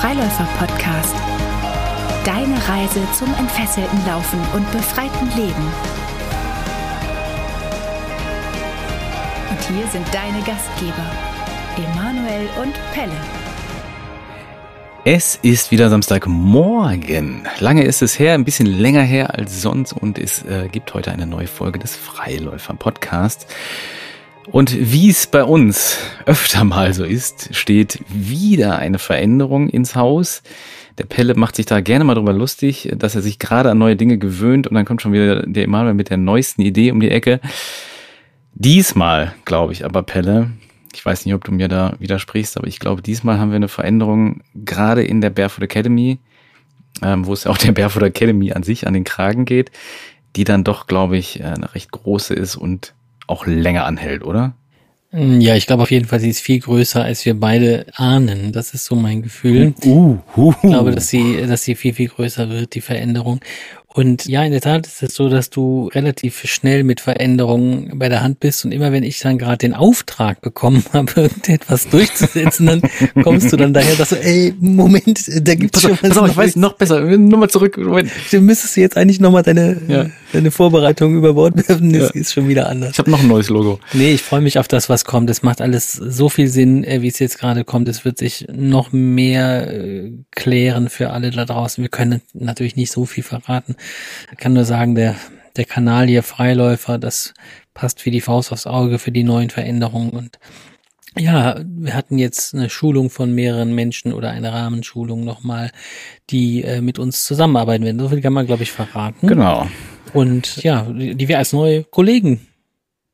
Freiläufer-Podcast. Deine Reise zum entfesselten Laufen und befreiten Leben. Und hier sind deine Gastgeber, Emanuel und Pelle. Es ist wieder Samstagmorgen. Lange ist es her, ein bisschen länger her als sonst und es äh, gibt heute eine neue Folge des Freiläufer-Podcasts. Und wie es bei uns öfter mal so ist, steht wieder eine Veränderung ins Haus. Der Pelle macht sich da gerne mal drüber lustig, dass er sich gerade an neue Dinge gewöhnt und dann kommt schon wieder der Emanuel mit der neuesten Idee um die Ecke. Diesmal, glaube ich, aber Pelle, ich weiß nicht, ob du mir da widersprichst, aber ich glaube, diesmal haben wir eine Veränderung gerade in der Barefoot Academy, ähm, wo es ja auch der Barefoot Academy an sich an den Kragen geht, die dann doch, glaube ich, eine recht große ist und auch länger anhält, oder? Mm, ja, ich glaube auf jeden Fall, sie ist viel größer, als wir beide ahnen. Das ist so mein Gefühl. Uh, uh, uh. Ich glaube, dass sie, dass sie viel, viel größer wird, die Veränderung. Und ja, in der Tat ist es so, dass du relativ schnell mit Veränderungen bei der Hand bist und immer wenn ich dann gerade den Auftrag bekommen habe, irgendetwas durchzusetzen, dann kommst du dann daher, dass du, ey, Moment, da gibt's pass schon auf, pass auf, ich weiß noch besser. Nochmal zurück. Moment. Du müsstest jetzt eigentlich nochmal deine, Ja. Deine Vorbereitung über Bord werfen, das Ja. ist schon wieder anders. Ich habe noch ein neues Logo. Nee, ich freue mich auf das, was kommt. Es macht alles so viel Sinn, äh, wie es jetzt gerade kommt. Es wird sich noch mehr äh, klären für alle da draußen. Wir können natürlich nicht so viel verraten. Ich kann nur sagen, der, der Kanal hier Freiläufer, das passt wie die Faust aufs Auge für die neuen Veränderungen. Und ja, wir hatten jetzt eine Schulung von mehreren Menschen oder eine Rahmenschulung nochmal, die äh, mit uns zusammenarbeiten werden. So viel kann man, glaube ich, verraten. Genau. Und ja, die wir als neue Kollegen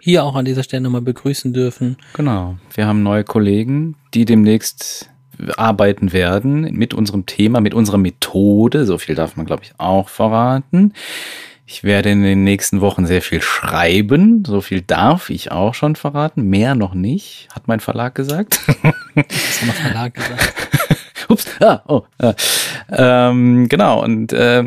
hier auch an dieser Stelle nochmal begrüßen dürfen. Genau. Wir haben neue Kollegen, die demnächst arbeiten werden mit unserem Thema, mit unserer Methode. So viel darf man, glaube ich, auch verraten. Ich werde in den nächsten Wochen sehr viel schreiben. So viel darf ich auch schon verraten. Mehr noch nicht, hat mein Verlag gesagt. Das haben wir Verlag gesagt. Ups, ah, oh. Ah. Ähm, genau, und äh,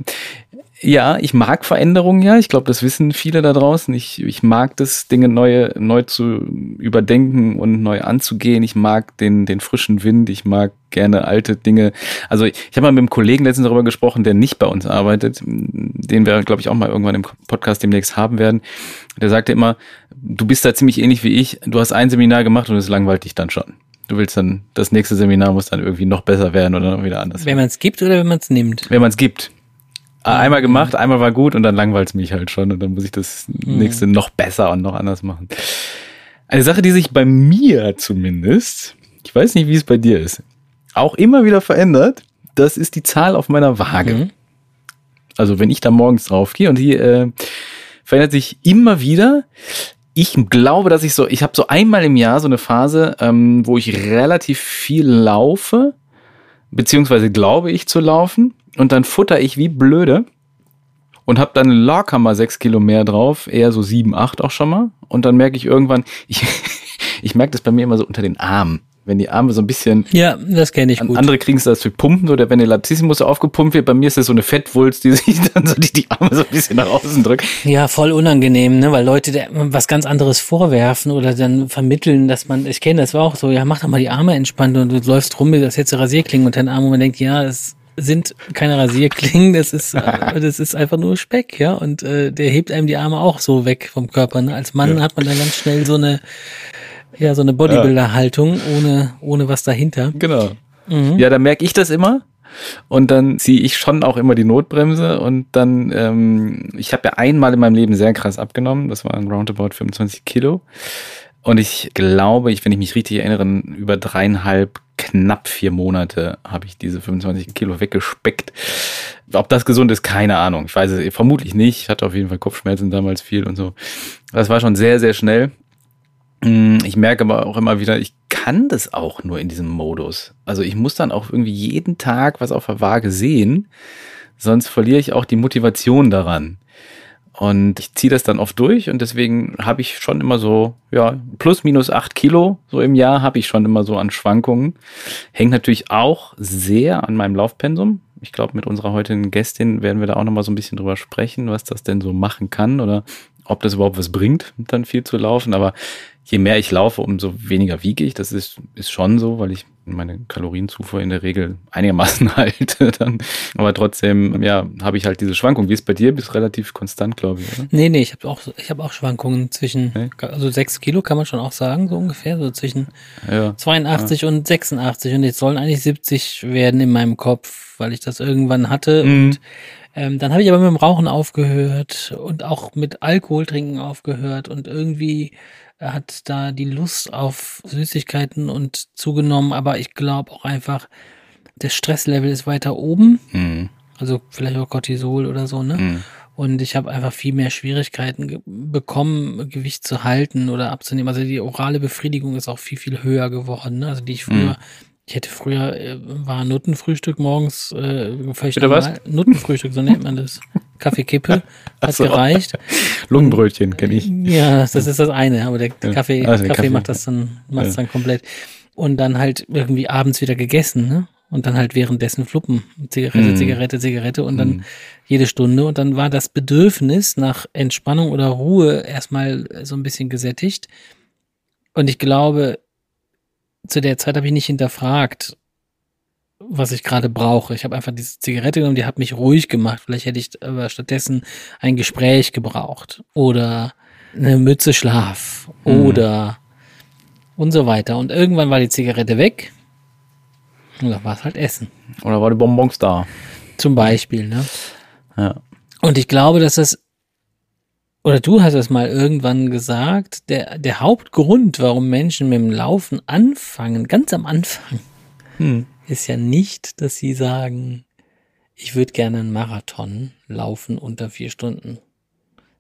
ja, ich mag Veränderungen ja. Ich glaube, das wissen viele da draußen. Ich, ich mag das, Dinge neu, neu zu überdenken und neu anzugehen. Ich mag den, den frischen Wind. Ich mag gerne alte Dinge. Also ich, ich habe mal mit einem Kollegen letztens darüber gesprochen, der nicht bei uns arbeitet, den wir, glaube ich, auch mal irgendwann im Podcast demnächst haben werden. Der sagte immer, du bist da ziemlich ähnlich wie ich. Du hast ein Seminar gemacht und es langweilt dich dann schon. Du willst dann, das nächste Seminar muss dann irgendwie noch besser werden oder noch wieder anders. Wenn man es gibt oder wenn man es nimmt. Wenn man es gibt. Einmal gemacht, einmal war gut und dann langweilt es mich halt schon und dann muss ich das nächste noch besser und noch anders machen. Eine Sache, die sich bei mir zumindest, ich weiß nicht, wie es bei dir ist, auch immer wieder verändert, das ist die Zahl auf meiner Waage. Mhm. Also wenn ich da morgens drauf gehe und die äh, verändert sich immer wieder. Ich glaube, dass ich so, ich habe so einmal im Jahr so eine Phase, ähm, wo ich relativ viel laufe, beziehungsweise glaube ich zu laufen und dann futter ich wie blöde und habe dann locker mal sechs Kilo mehr drauf, eher so sieben, acht auch schon mal. Und dann merke ich irgendwann, ich, ich merke das bei mir immer so unter den Armen. Wenn die Arme so ein bisschen, Ja, das kenne ich an gut. andere kriegen es das für Pumpen, so der wenn der Latissimus aufgepumpt wird, bei mir ist das so eine Fettwulst, die sich dann so die, die Arme so ein bisschen nach außen drückt. Ja, voll unangenehm, ne? weil Leute was ganz anderes vorwerfen oder dann vermitteln, dass man, ich kenne das war auch so, ja, mach doch mal die Arme entspannt und du läufst rum, das jetzt Rasierklingen unter den Armen und man denkt, ja, das sind keine Rasierklingen, das ist, äh, das ist einfach nur Speck, ja, und äh, der hebt einem die Arme auch so weg vom Körper. Ne? Als Mann Ja. hat man dann ganz schnell so eine, ja, so eine Bodybuilder-Haltung ohne, ohne was dahinter. Genau. Ja, da merke ich das immer. Und dann ziehe ich schon auch immer die Notbremse und dann, ähm, ich habe ja einmal in meinem Leben sehr krass abgenommen, das waren roundabout 25 Kilo. Und ich glaube, ich, wenn ich mich richtig erinnere, über dreieinhalb, knapp vier Monate habe ich diese 25 Kilo weggespeckt. Ob das gesund ist, keine Ahnung. Ich weiß es vermutlich nicht. Ich hatte auf jeden Fall Kopfschmerzen damals viel und so. Das war schon sehr, sehr schnell. Mm, Ich merke aber auch immer wieder, ich kann das auch nur in diesem Modus. Also ich muss dann auch irgendwie jeden Tag was auf der Waage sehen, sonst verliere ich auch die Motivation daran. Und ich ziehe das dann oft durch und deswegen habe ich schon immer so, ja, plus minus acht Kilo so im Jahr habe ich schon immer so an Schwankungen. Hängt natürlich auch sehr an meinem Laufpensum. Ich glaube, mit unserer heutigen Gästin werden wir da auch nochmal so ein bisschen drüber sprechen, was das denn so machen kann oder ob das überhaupt was bringt, dann viel zu laufen. Aber je mehr ich laufe, umso weniger wiege ich. Das ist, ist schon so, weil ich meine Kalorienzufuhr in der Regel einigermaßen halte. Dann. Aber trotzdem, ja, habe ich halt diese Schwankung. Wie ist bei dir? Bist relativ konstant, glaube ich, oder? Nee, nee, ich habe auch, ich hab auch Schwankungen zwischen, Nee? also sechs Kilo kann man schon auch sagen, so ungefähr, so zwischen Ja. 82 und 86 und jetzt sollen eigentlich 70 werden in meinem Kopf, weil ich das irgendwann hatte Mhm. und ähm, dann habe ich aber mit dem Rauchen aufgehört und auch mit Alkohol trinken aufgehört und irgendwie hat da die Lust auf Süßigkeiten und zugenommen, aber ich glaube auch einfach, das Stresslevel ist weiter oben, Mhm. also vielleicht auch Cortisol oder so, ne? Mhm. Und ich habe einfach viel mehr Schwierigkeiten bekommen, Gewicht zu halten oder abzunehmen. Also die orale Befriedigung ist auch viel, viel höher geworden. Ne? Also die ich früher, ich hätte früher, äh, war Nuttenfrühstück morgens, äh, völlig Bitte was? Nuttenfrühstück, so nennt man das. Kaffeekippe hat so. gereicht. Lungenbrötchen kenne ich. Ja, das ist das eine, aber der Ja. Kaffee, Also der Kaffee, Kaffee. macht das dann, macht Ja. dann komplett. Und dann halt irgendwie abends wieder gegessen, ne? Und dann halt währenddessen Fluppen. Zigarette, Mhm. Zigarette, Zigarette und dann Mhm. jede Stunde. Und dann war das Bedürfnis nach Entspannung oder Ruhe erstmal so ein bisschen gesättigt. Und ich glaube, zu der Zeit habe ich nicht hinterfragt, was ich gerade brauche. Ich habe einfach diese Zigarette genommen, die hat mich ruhig gemacht. Vielleicht hätte ich aber stattdessen ein Gespräch gebraucht oder eine Mütze Schlaf Mhm. oder und so weiter. Und irgendwann war die Zigarette weg. Und da war es halt Essen. Oder war die Bonbons da? Zum Beispiel, ne? Ja. Und ich glaube, dass das, oder du hast es mal irgendwann gesagt, der, der Hauptgrund, warum Menschen mit dem Laufen anfangen, ganz am Anfang, Hm. ist ja nicht, dass sie sagen, ich würde gerne einen Marathon laufen unter vier Stunden.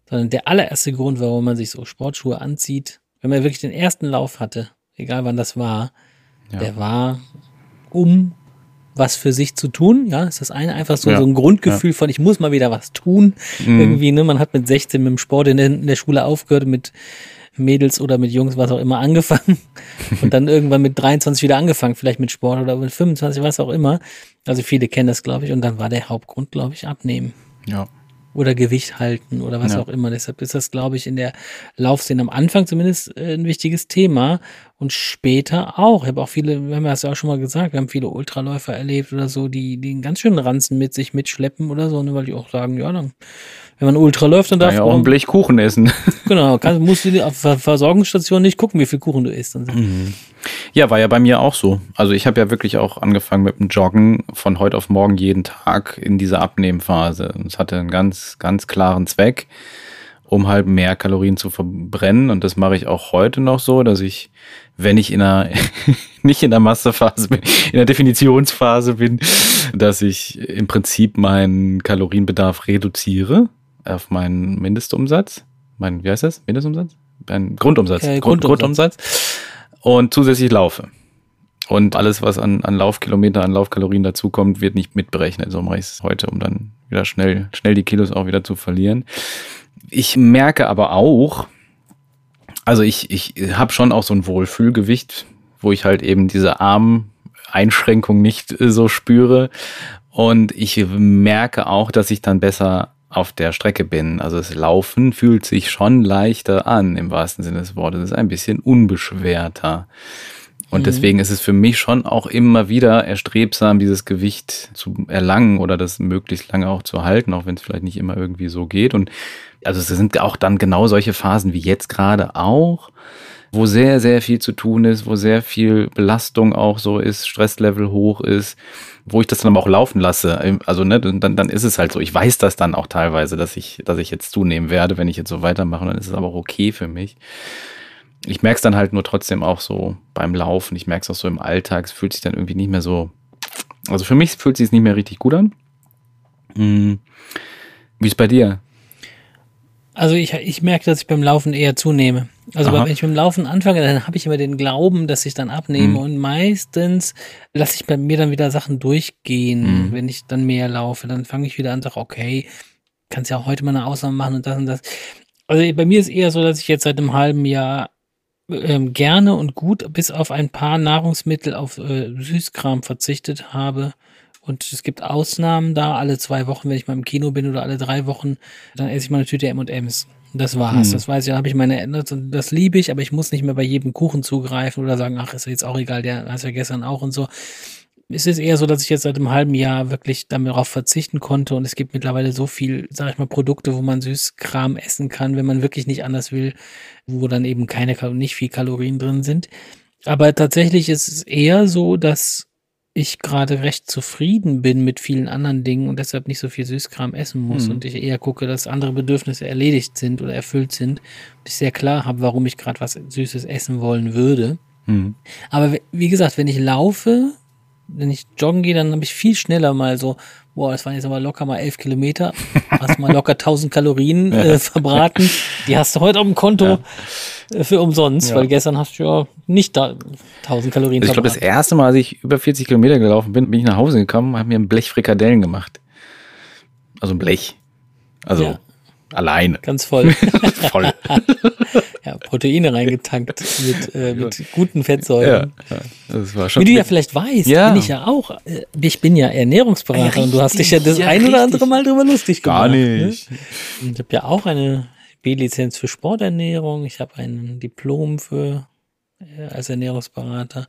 Sondern der allererste Grund, warum man sich so Sportschuhe anzieht, wenn man wirklich den ersten Lauf hatte, egal wann das war, Ja. der war, um was für sich zu tun. Ja, ist das eine einfach so, Ja. so ein Grundgefühl von, ich muss mal wieder was tun. Mhm. Irgendwie, ne? Man hat mit 16 mit dem Sport in der, in der Schule aufgehört, mit Mädels oder mit Jungs, was auch immer, angefangen. Und dann irgendwann mit 23 wieder angefangen, vielleicht mit Sport oder mit 25, was auch immer. Also viele kennen das, glaube ich. Und dann war der Hauptgrund, glaube ich, abnehmen Ja. oder Gewicht halten oder was Ja. auch immer. Deshalb ist das, glaube ich, in der Laufszene am Anfang zumindest äh, ein wichtiges Thema und später auch. Ich habe auch viele, wir haben das ja auch schon mal gesagt, wir haben viele Ultraläufer erlebt oder so, die, die einen ganz schönen Ranzen mit sich mitschleppen oder so, ne, weil die auch sagen, ja, dann, wenn man Ultra läuft, dann darf ja auch ein man, Blech Kuchen essen. genau, kann, musst du auf der Versorgungsstation nicht gucken, wie viel Kuchen du isst. So. Ja, war ja bei mir auch so. Also ich habe ja wirklich auch angefangen mit dem Joggen von heute auf morgen jeden Tag in dieser Abnehmphase. Und es hatte einen ganz, ganz klaren Zweck, um halt mehr Kalorien zu verbrennen. Und das mache ich auch heute noch so, dass ich, wenn ich in einer, nicht in der Massephase bin, in der Definitionsphase bin, dass ich im Prinzip meinen Kalorienbedarf reduziere auf meinen Mindestumsatz. Mein, wie heißt das? Mindestumsatz? Mein Grundumsatz. Äh, Grund, Grundumsatz. Grundumsatz und zusätzlich laufe. Und alles, was an, an Laufkilometer, an Laufkalorien dazukommt, wird nicht mitberechnet. So mache ich es heute, um dann wieder schnell, schnell die Kilos auch wieder zu verlieren. Ich merke aber auch, also ich, ich habe schon auch so ein Wohlfühlgewicht, wo ich halt eben diese Armeinschränkung nicht äh, so spüre. Und ich merke auch, dass ich dann besser auf der Strecke bin. Also das Laufen fühlt sich schon leichter an, im wahrsten Sinne des Wortes. Es ist ein bisschen unbeschwerter. Und deswegen ist es für mich schon auch immer wieder erstrebsam, dieses Gewicht zu erlangen oder das möglichst lange auch zu halten, auch wenn es vielleicht nicht immer irgendwie so geht. Und also es sind auch dann genau solche Phasen wie jetzt gerade auch, wo sehr, sehr viel zu tun ist, wo sehr viel Belastung auch so ist, Stresslevel hoch ist, wo ich das dann aber auch laufen lasse. Also ne, dann, dann ist es halt so. Ich weiß das dann auch teilweise, dass ich, dass ich jetzt zunehmen werde, wenn ich jetzt so weitermache. Dann ist es aber auch okay für mich. Ich merke es dann halt nur trotzdem auch so beim Laufen. Ich merke es auch so im Alltag. Es fühlt sich dann irgendwie nicht mehr so. Also für mich fühlt es sich nicht mehr richtig gut an. Hm. Wie ist bei dir? Also ich, ich merke, dass ich beim Laufen eher zunehme. Also Aha. wenn ich dem Laufen anfange, dann habe ich immer den Glauben, dass ich dann abnehme Mhm. und meistens lasse ich bei mir dann wieder Sachen durchgehen, Mhm. wenn ich dann mehr laufe. Dann fange ich wieder an und sage, okay, kannst ja auch heute mal eine Ausnahme machen und das und das. Also bei mir ist eher so, dass ich jetzt seit einem halben Jahr ähm, gerne und gut bis auf ein paar Nahrungsmittel auf äh, Süßkram verzichtet habe. Und es gibt Ausnahmen da, alle zwei Wochen, wenn ich mal im Kino bin oder alle drei Wochen, dann esse ich mal eine Tüte M&M's. Das war's. Hm. Das weiß ich, da habe ich meine das, das liebe ich, aber ich muss nicht mehr bei jedem Kuchen zugreifen oder sagen, ach, ist jetzt auch egal, der hast ja gestern auch und so. Es ist eher so, dass ich jetzt seit einem halben Jahr wirklich darauf verzichten konnte und es gibt mittlerweile so viel, sag ich mal, Produkte, wo man Süßkram essen kann, wenn man wirklich nicht anders will, wo dann eben keine, nicht viel Kalorien drin sind. Aber tatsächlich ist es eher so, dass ich gerade recht zufrieden bin mit vielen anderen Dingen und deshalb nicht so viel Süßkram essen muss Mhm. und ich eher gucke, dass andere Bedürfnisse erledigt sind oder erfüllt sind und ich sehr klar habe, warum ich gerade was Süßes essen wollen würde. Hm. Aber wie gesagt, wenn ich laufe, wenn ich joggen gehe, dann habe ich viel schneller mal so, boah, das waren jetzt aber locker mal elf Kilometer, hast mal locker 1000 Kalorien äh, verbraten, die hast du heute auf dem Konto äh, für umsonst, Ja. weil gestern hast du ja nicht da 1000 Kalorien Also ich glaube, das erste Mal, als ich über 40 Kilometer gelaufen bin, bin ich nach Hause gekommen, habe mir ein Blech Frikadellen gemacht. Also ein Blech. Also Ja. alleine. Ganz voll. Voll. ja, Proteine reingetankt mit, äh, mit guten Fettsäuren. ja, das war schon. Wie du ja vielleicht weißt, Ja. bin ich ja auch, äh, ich bin ja Ernährungsberater Ja, und du hast dich ja das richtig, ja, ein oder richtig. andere Mal drüber lustig gemacht. Gar Ne? nicht. Und Ich habe ja auch eine B-Lizenz für Sporternährung. Ich habe ein Diplom für äh, als Ernährungsberater.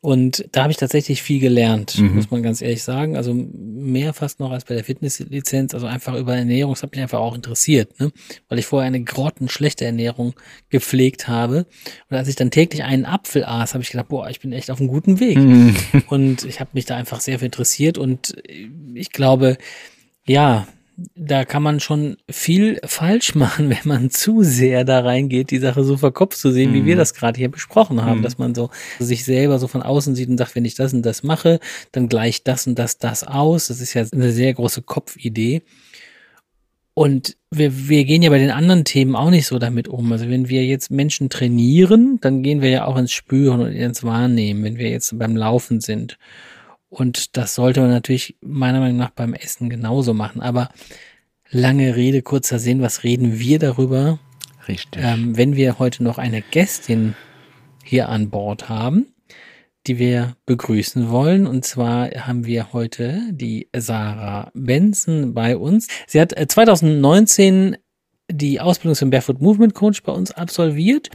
Und da habe ich tatsächlich viel gelernt, Mhm. muss man ganz ehrlich sagen. Also mehr fast noch als bei der Fitnesslizenz. Also einfach über Ernährung, das hat mich einfach auch interessiert, ne? weil ich vorher eine grottenschlechte Ernährung gepflegt habe. Und als ich dann täglich einen Apfel aß, habe ich gedacht, boah, ich bin echt auf einem guten Weg. Hm. Und ich habe mich da einfach sehr für interessiert und ich glaube, ja, da kann man schon viel falsch machen, wenn man zu sehr da reingeht, die Sache so verkopft zu sehen, wie wir Mhm. das gerade hier besprochen haben, Mhm. dass man so sich selber so von außen sieht und sagt, wenn ich das und das mache, dann gleicht das und das das aus. Das ist ja eine sehr große Kopfidee. Und wir, wir gehen ja bei den anderen Themen auch nicht so damit um. Also wenn wir jetzt Menschen trainieren, dann gehen wir ja auch ins Spüren und ins Wahrnehmen, wenn wir jetzt beim Laufen sind. Und das sollte man natürlich meiner Meinung nach beim Essen genauso machen. Aber lange Rede, kurzer Sinn, was reden wir darüber, Richtig. ähm, wenn wir heute noch eine Gästin hier an Bord haben, die wir begrüßen wollen. Und zwar haben wir heute die Sarah Benson bei uns. Sie hat äh, 2019 die Ausbildung zum Barefoot Movement Coach bei uns absolviert.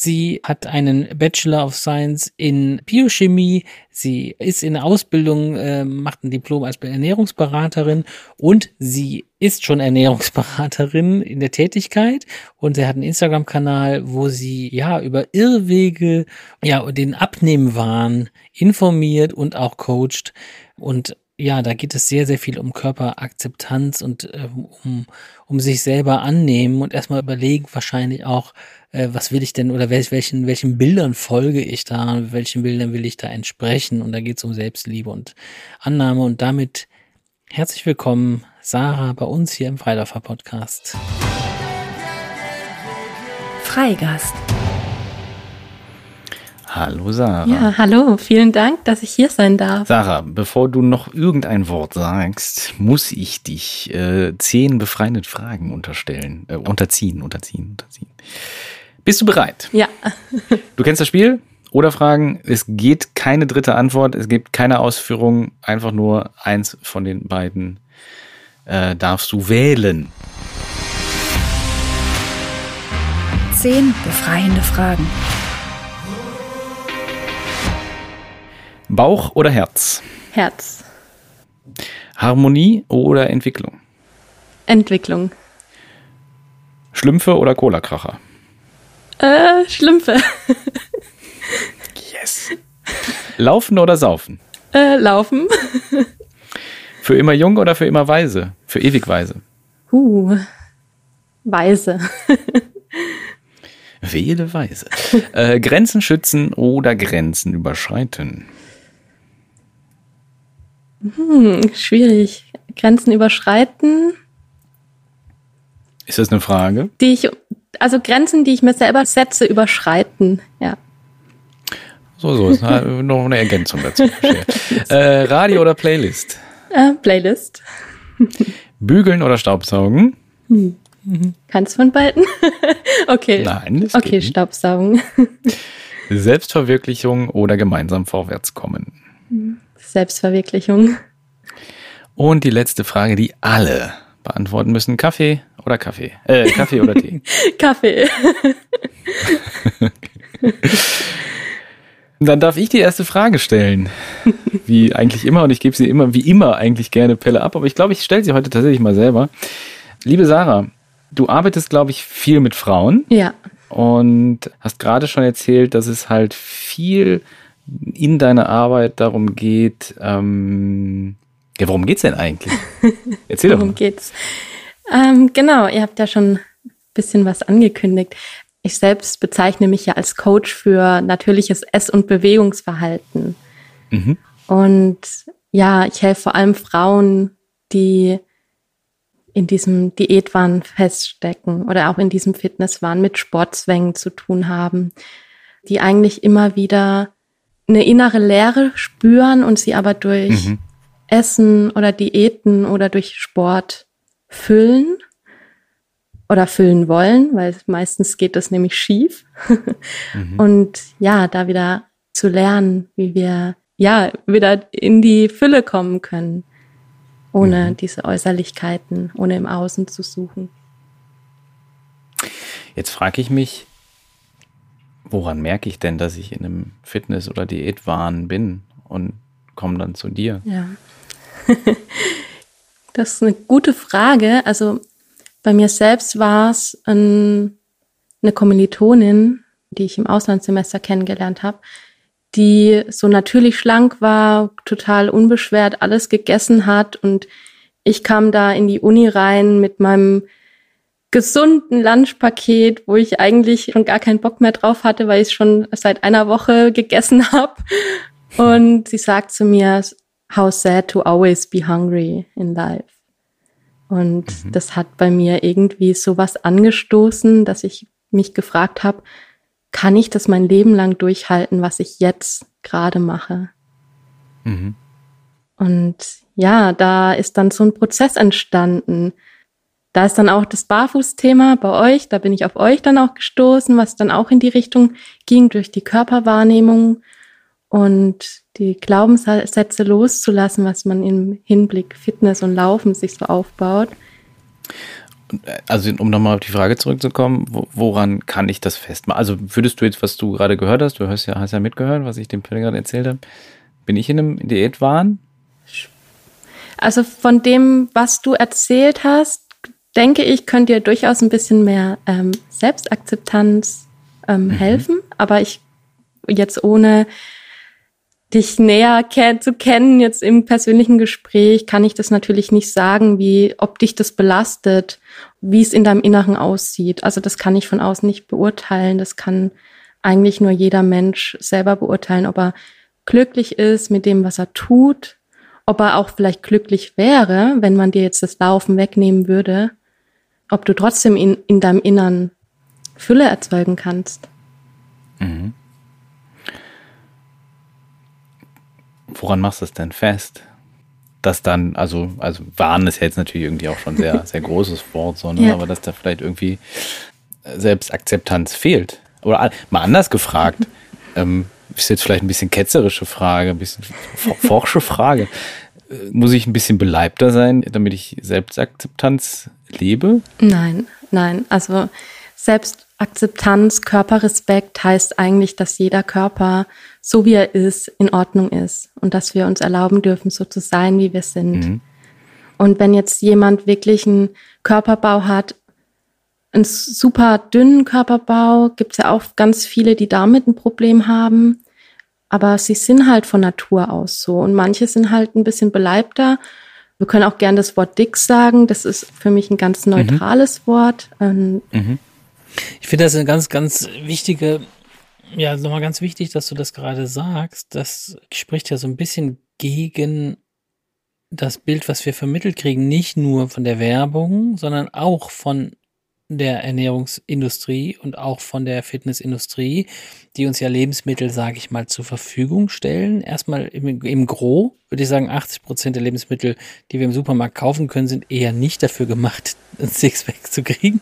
Sie hat einen Bachelor of Science in Biochemie. Sie ist in Ausbildung, äh, macht ein Diplom als Ernährungsberaterin und sie ist schon Ernährungsberaterin in der Tätigkeit und sie hat einen Instagram-Kanal, wo sie ja über Irrwege, ja, den Abnehmwahn informiert und auch coacht und ja, da geht es sehr, sehr viel um Körperakzeptanz und äh, um, um sich selber annehmen und erstmal überlegen wahrscheinlich auch, äh, was will ich denn oder welch, welchen, welchen Bildern folge ich da, welchen Bildern will ich da entsprechen und da geht es um Selbstliebe und Annahme und damit herzlich willkommen, Sarah, bei uns hier im Freiläufer Podcast. Freigast. Hallo Sarah. Ja, hallo, vielen Dank, dass ich hier sein darf. Sarah, bevor du noch irgendein Wort sagst, muss ich dich äh, zehn befreiende Fragen unterstellen, äh, unterziehen, unterziehen, unterziehen. Bist du bereit? Ja, Du kennst das Spiel? Oder Fragen? Es geht keine dritte Antwort, es gibt keine Ausführung, einfach nur eins von den beiden äh, darfst du wählen. Zehn befreiende Fragen. Bauch oder Herz? Herz, Harmonie oder Entwicklung? Entwicklung, Schlümpfe oder Cola-Kracher? äh, Schlümpfe, Yes. Laufen oder saufen? äh, Laufen, Für immer jung oder für immer weise? Für ewig weise? uh, Weise, Wähle weise. äh, Grenzen schützen oder Grenzen überschreiten? Hm, schwierig. Grenzen überschreiten, Ist das eine Frage? die ich, also Grenzen, die ich mir selber setze, überschreiten, ja. So, so, ist halt noch eine Ergänzung dazu. äh, Radio oder Playlist? Äh, Playlist, Bügeln oder Staubsaugen? kannst von beiden? okay. Nein, das Okay. Staubsaugen, Selbstverwirklichung oder gemeinsam vorwärts kommen? Selbstverwirklichung, Und die letzte Frage, die alle beantworten müssen. Kaffee oder Kaffee? Äh, Kaffee oder Tee? Kaffee. Dann darf ich die erste Frage stellen. Wie eigentlich immer, und ich gebe sie immer, wie immer eigentlich gerne Pelle ab, aber ich glaube, ich stelle sie heute tatsächlich mal selber. Liebe Sarah, du arbeitest, glaube ich, viel mit Frauen. Ja. Und hast gerade schon erzählt, dass es halt viel in deiner Arbeit darum geht, ähm, ja, worum geht's denn eigentlich? Erzähl doch Worum mal. geht's? Ähm, genau, ihr habt ja schon ein bisschen was angekündigt. Ich selbst bezeichne mich ja als Coach für natürliches Ess- und Bewegungsverhalten. Mhm. Und ja, ich helfe vor allem Frauen, die in diesem Diätwahn feststecken oder auch in diesem Fitnesswahn mit Sportzwängen zu tun haben, die eigentlich immer wieder eine innere Leere spüren und sie aber durch Mhm. Essen oder Diäten oder durch Sport füllen oder füllen wollen, weil meistens geht das nämlich schief. Und ja, da wieder zu lernen, wie wir ja wieder in die Fülle kommen können, ohne diese Äußerlichkeiten, ohne im Außen zu suchen. Jetzt frage ich mich, woran merke ich denn, dass ich in einem Fitness- oder Diätwahn bin und komme dann zu dir? Ja. das ist eine gute Frage. Also bei mir selbst war es ein, eine Kommilitonin, die ich im Auslandssemester kennengelernt habe, die so natürlich schlank war, total unbeschwert alles gegessen hat und ich kam da in die Uni rein mit meinem gesunden Lunchpaket, wo ich eigentlich schon gar keinen Bock mehr drauf hatte, weil ich schon seit einer Woche gegessen habe. Und sie sagt zu mir, how sad to always be hungry in life. Und das hat bei mir irgendwie sowas angestoßen, dass ich mich gefragt habe, kann ich das mein Leben lang durchhalten, was ich jetzt gerade mache? Mhm. Und ja, da ist dann so ein Prozess entstanden. Da ist dann auch das Barfußthema bei euch, da bin ich auf euch dann auch gestoßen, was dann auch in die Richtung ging durch die Körperwahrnehmung und die Glaubenssätze loszulassen, was man im Hinblick Fitness und Laufen sich so aufbaut. Also um nochmal auf die Frage zurückzukommen, wo, woran kann ich das festmachen? Also würdest du jetzt, was du gerade gehört hast, du hast ja, hast ja mitgehört, was ich dem Pelle gerade erzählt habe, bin ich in einem Diätwahn? Also von dem, was du erzählt hast, denke ich, könnt ihr durchaus ein bisschen mehr ähm, Selbstakzeptanz ähm, helfen. Aber ich jetzt ohne dich näher ke zu kennen, jetzt im persönlichen Gespräch, kann ich das natürlich nicht sagen, wie, ob dich das belastet, wie es in deinem Inneren aussieht. Also das kann ich von außen nicht beurteilen. Das kann eigentlich nur jeder Mensch selber beurteilen, ob er glücklich ist mit dem, was er tut, ob er auch vielleicht glücklich wäre, wenn man dir jetzt das Laufen wegnehmen würde, ob du trotzdem in, in deinem Innern Fülle erzeugen kannst. Mhm. Woran machst du es denn fest? Dass dann, also, also Wahn ist ja jetzt natürlich irgendwie auch schon sehr, sehr großes Wort, so, ne? Ja. aber dass da vielleicht irgendwie Selbstakzeptanz fehlt. Oder mal anders gefragt, ähm, ist jetzt vielleicht ein bisschen ketzerische Frage, ein bisschen for- forsche Frage. Äh, Muss ich ein bisschen beleibter sein, damit ich Selbstakzeptanz lebe? Nein, nein. Also Selbstakzeptanz, Körperrespekt heißt eigentlich, dass jeder Körper, so wie er ist, in Ordnung ist und dass wir uns erlauben dürfen, so zu sein, wie wir sind. Mhm. Und wenn jetzt jemand wirklich einen Körperbau hat, einen super dünnen Körperbau, gibt es ja auch ganz viele, die damit ein Problem haben. Aber sie sind halt von Natur aus so. Und manche sind halt ein bisschen beleibter. Wir können auch gern das Wort dick sagen. Das ist für mich ein ganz neutrales Wort. Ähm, Ich finde das eine ganz, ganz wichtige, ja, nochmal ganz wichtig, dass du das gerade sagst. Das spricht ja so ein bisschen gegen das Bild, was wir vermittelt kriegen, nicht nur von der Werbung, sondern auch von der Ernährungsindustrie und auch von der Fitnessindustrie, die uns ja Lebensmittel, sage ich mal, zur Verfügung stellen. Erstmal im, im Gro würde ich sagen, 80 Prozent der Lebensmittel, die wir im Supermarkt kaufen können, sind eher nicht dafür gemacht, ein Sixpack zu kriegen.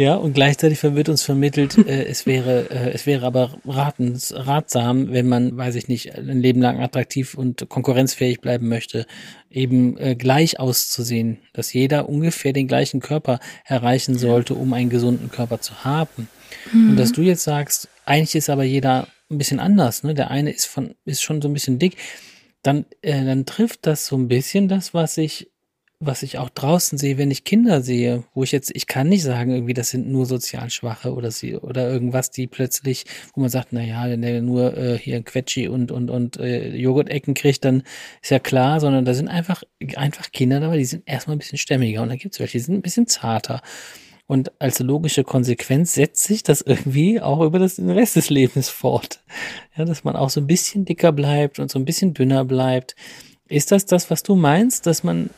Ja, und gleichzeitig wird uns vermittelt, äh, es wäre, äh, es wäre aber ratens, ratsam, wenn man, weiß ich nicht, ein Leben lang attraktiv und konkurrenzfähig bleiben möchte, eben äh, gleich auszusehen, dass jeder ungefähr den gleichen Körper erreichen sollte, um einen gesunden Körper zu haben. Mhm. Und dass du jetzt sagst, eigentlich ist aber jeder ein bisschen anders, ne? Der eine ist von, ist schon so ein bisschen dick, dann, äh, dann trifft das so ein bisschen das, was ich was ich auch draußen sehe, wenn ich Kinder sehe, wo ich jetzt, ich kann nicht sagen, irgendwie, das sind nur sozial Schwache oder sie oder irgendwas, die plötzlich, wo man sagt, na ja, wenn der nur äh, hier Quetschi und und und äh, Joghurt-Ecken kriegt, dann ist ja klar, sondern da sind einfach einfach Kinder dabei, die sind erstmal ein bisschen stämmiger und da gibt's welche, die sind ein bisschen zarter. Und als logische Konsequenz setzt sich das irgendwie auch über das, den Rest des Lebens fort. Ja, dass man auch so ein bisschen dicker bleibt und so ein bisschen dünner bleibt. Ist das das, was du meinst, dass man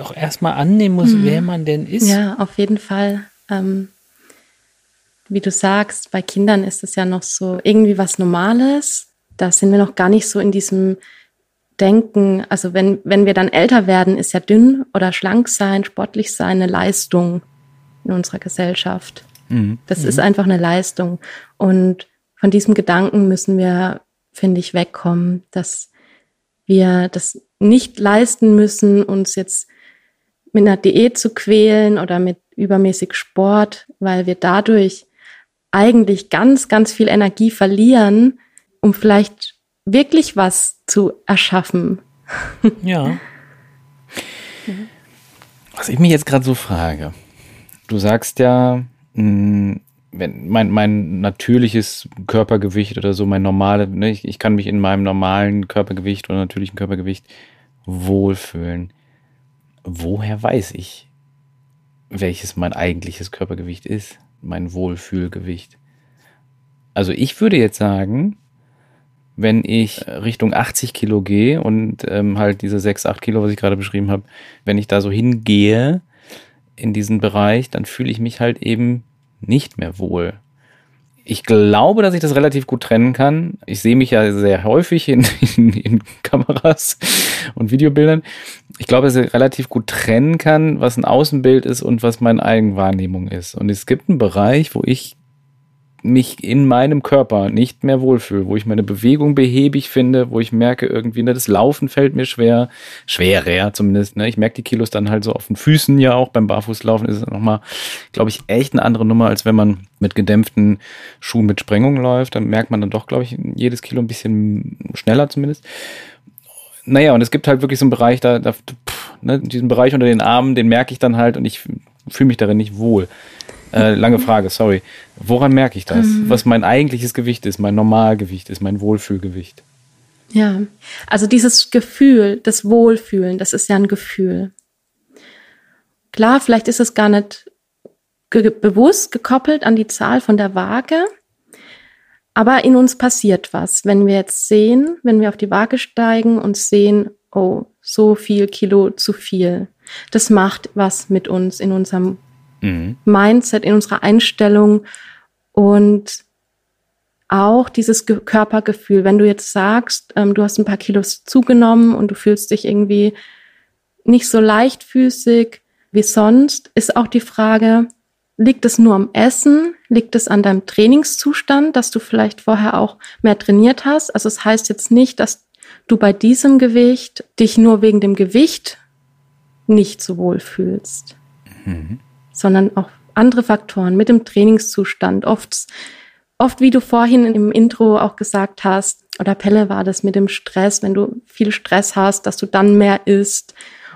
auch erstmal annehmen muss, mhm. wer man denn ist. Ja, auf jeden Fall. Ähm, wie du sagst, bei Kindern ist es ja noch so irgendwie was Normales. Da sind wir noch gar nicht so in diesem Denken. Also wenn, wenn wir dann älter werden, ist ja dünn oder schlank sein, sportlich sein eine Leistung in unserer Gesellschaft. Mhm. Das mhm. ist einfach eine Leistung. Und von diesem Gedanken müssen wir, finde ich, wegkommen, dass wir das nicht leisten müssen, uns jetzt mit einer Diät zu quälen oder mit übermäßig Sport, weil wir dadurch eigentlich ganz, ganz viel Energie verlieren, um vielleicht wirklich was zu erschaffen. Ja. Was ich mich jetzt gerade so frage, du sagst ja, hm, wenn mein, mein natürliches Körpergewicht oder so, mein normales, ne, ich, ich kann mich in meinem normalen Körpergewicht oder natürlichen Körpergewicht wohlfühlen. Woher weiß ich, welches mein eigentliches Körpergewicht ist, mein Wohlfühlgewicht? Also ich würde jetzt sagen, wenn ich Richtung 80 Kilo gehe und ähm, halt diese 6, 8 Kilo, was ich gerade beschrieben habe, wenn ich da so hingehe in diesen Bereich, dann fühle ich mich halt eben nicht mehr wohl. Ich glaube, dass ich das relativ gut trennen kann. Ich sehe mich ja sehr häufig in, in, in Kameras und Videobildern. Ich glaube, dass ich relativ gut trennen kann, was ein Außenbild ist und was meine Eigenwahrnehmung ist. Und es gibt einen Bereich, wo ich mich in meinem Körper nicht mehr wohlfühle, wo ich meine Bewegung behäbig finde, wo ich merke irgendwie, ne, das Laufen fällt mir schwer, schwerer zumindest. Ne? Ich merke die Kilos dann halt so auf den Füßen ja auch. Beim Barfußlaufen ist es nochmal, glaube ich, echt eine andere Nummer, als wenn man mit gedämpften Schuhen mit Sprengung läuft. Dann merkt man dann doch, glaube ich, jedes Kilo ein bisschen schneller zumindest. Naja, und es gibt halt wirklich so einen Bereich, da, da pff, ne, diesen Bereich unter den Armen, den merke ich dann halt und ich fühle mich darin nicht wohl. Äh, lange Frage, sorry. Woran merke ich das? Mhm. Was mein eigentliches Gewicht ist, mein Normalgewicht ist, mein Wohlfühlgewicht? Ja, also dieses Gefühl, das Wohlfühlen, das ist ja ein Gefühl. Klar, vielleicht ist es gar nicht ge bewusst gekoppelt an die Zahl von der Waage, aber in uns passiert was. Wenn wir jetzt sehen, wenn wir auf die Waage steigen und sehen, oh, so viel Kilo zu viel. Das macht was mit uns in unserem mhm. Mindset, in unserer Einstellung und auch dieses Ge Körpergefühl. Wenn du jetzt sagst, ähm, du hast ein paar Kilos zugenommen und du fühlst dich irgendwie nicht so leichtfüßig wie sonst, ist auch die Frage, liegt es nur am Essen? Liegt es an deinem Trainingszustand, dass du vielleicht vorher auch mehr trainiert hast? Also es das heißt jetzt nicht, dass du bei diesem Gewicht dich nur wegen dem Gewicht nicht so wohl fühlst. Mhm sondern auch andere Faktoren mit dem Trainingszustand. Oft, oft, wie du vorhin im Intro auch gesagt hast, oder Pelle war das mit dem Stress, wenn du viel Stress hast, dass du dann mehr isst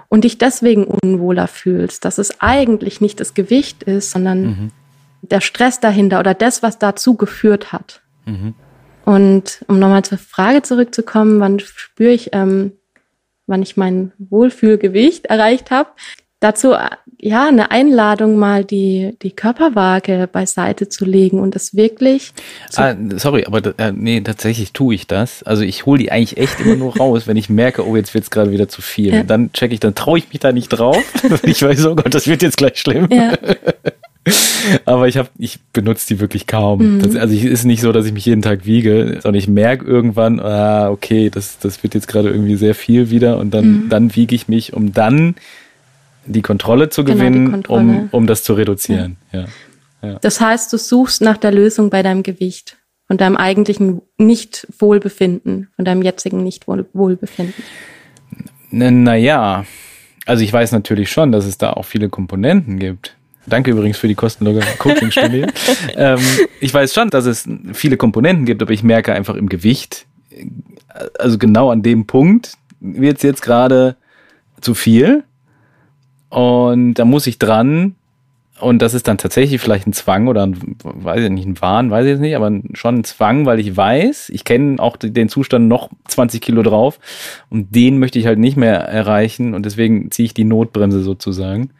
und dich deswegen unwohler fühlst, dass es eigentlich nicht das Gewicht ist, sondern mhm. der Stress dahinter oder das, was dazu geführt hat. Mhm. Und um nochmal zur Frage zurückzukommen, wann spüre ich, ähm, wann ich mein Wohlfühlgewicht erreicht habe, dazu ja eine Einladung mal die die Körperwaage beiseite zu legen und das wirklich ah, sorry aber äh, nee tatsächlich tue ich das also ich hole die eigentlich echt immer nur raus wenn ich merke oh jetzt wird's gerade wieder zu viel ja. dann checke ich dann traue ich mich da nicht drauf ich weiß oh Gott das wird jetzt gleich schlimm ja. Aber ich habe, ich benutze die wirklich kaum. Mhm. Das, also es ist nicht so, dass ich mich jeden Tag wiege, sondern ich merke irgendwann, ah, okay, das, das wird jetzt gerade irgendwie sehr viel wieder und dann, mhm. dann wiege ich mich, um dann die Kontrolle zu Genau, gewinnen, Kontrolle. Um, um das zu reduzieren. Ja. Das heißt, du suchst nach der Lösung bei deinem Gewicht und deinem eigentlichen Nicht-Wohlbefinden, von deinem jetzigen Nicht-Wohlbefinden. Naja, also ich weiß natürlich schon, dass es da auch viele Komponenten gibt. Danke übrigens für die kostenlose Coachingstunde. ähm, ich weiß schon, dass es viele Komponenten gibt, aber ich merke einfach im Gewicht, also genau an dem Punkt wird es jetzt gerade zu viel. Und da muss ich dran. Und das ist dann tatsächlich vielleicht ein Zwang oder ein, weiß ich nicht, ein Wahn, weiß ich jetzt nicht, aber schon ein Zwang, weil ich weiß, ich kenne auch den Zustand noch 20 Kilo drauf und den möchte ich halt nicht mehr erreichen und deswegen ziehe ich die Notbremse sozusagen.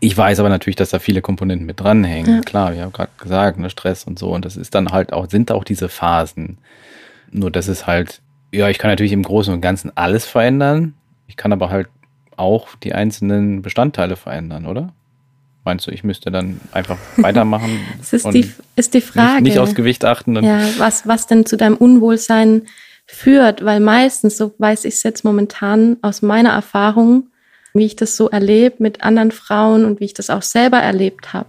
Ich weiß aber natürlich, dass da viele Komponenten mit dranhängen. Ja. Klar, ich habe gerade gesagt, ne, Stress und so. Und das ist dann halt auch, sind auch diese Phasen. Nur das ist halt, ja, ich kann natürlich im Großen und Ganzen alles verändern. Ich kann aber halt auch die einzelnen Bestandteile verändern, oder? Meinst du, ich müsste dann einfach weitermachen Das ist und die, ist die Frage. nicht, nicht aufs Gewicht achten? Ja, was, was denn zu deinem Unwohlsein führt, weil meistens, so weiß ich es jetzt momentan aus meiner Erfahrung, wie ich das so erlebe mit anderen Frauen und wie ich das auch selber erlebt habe.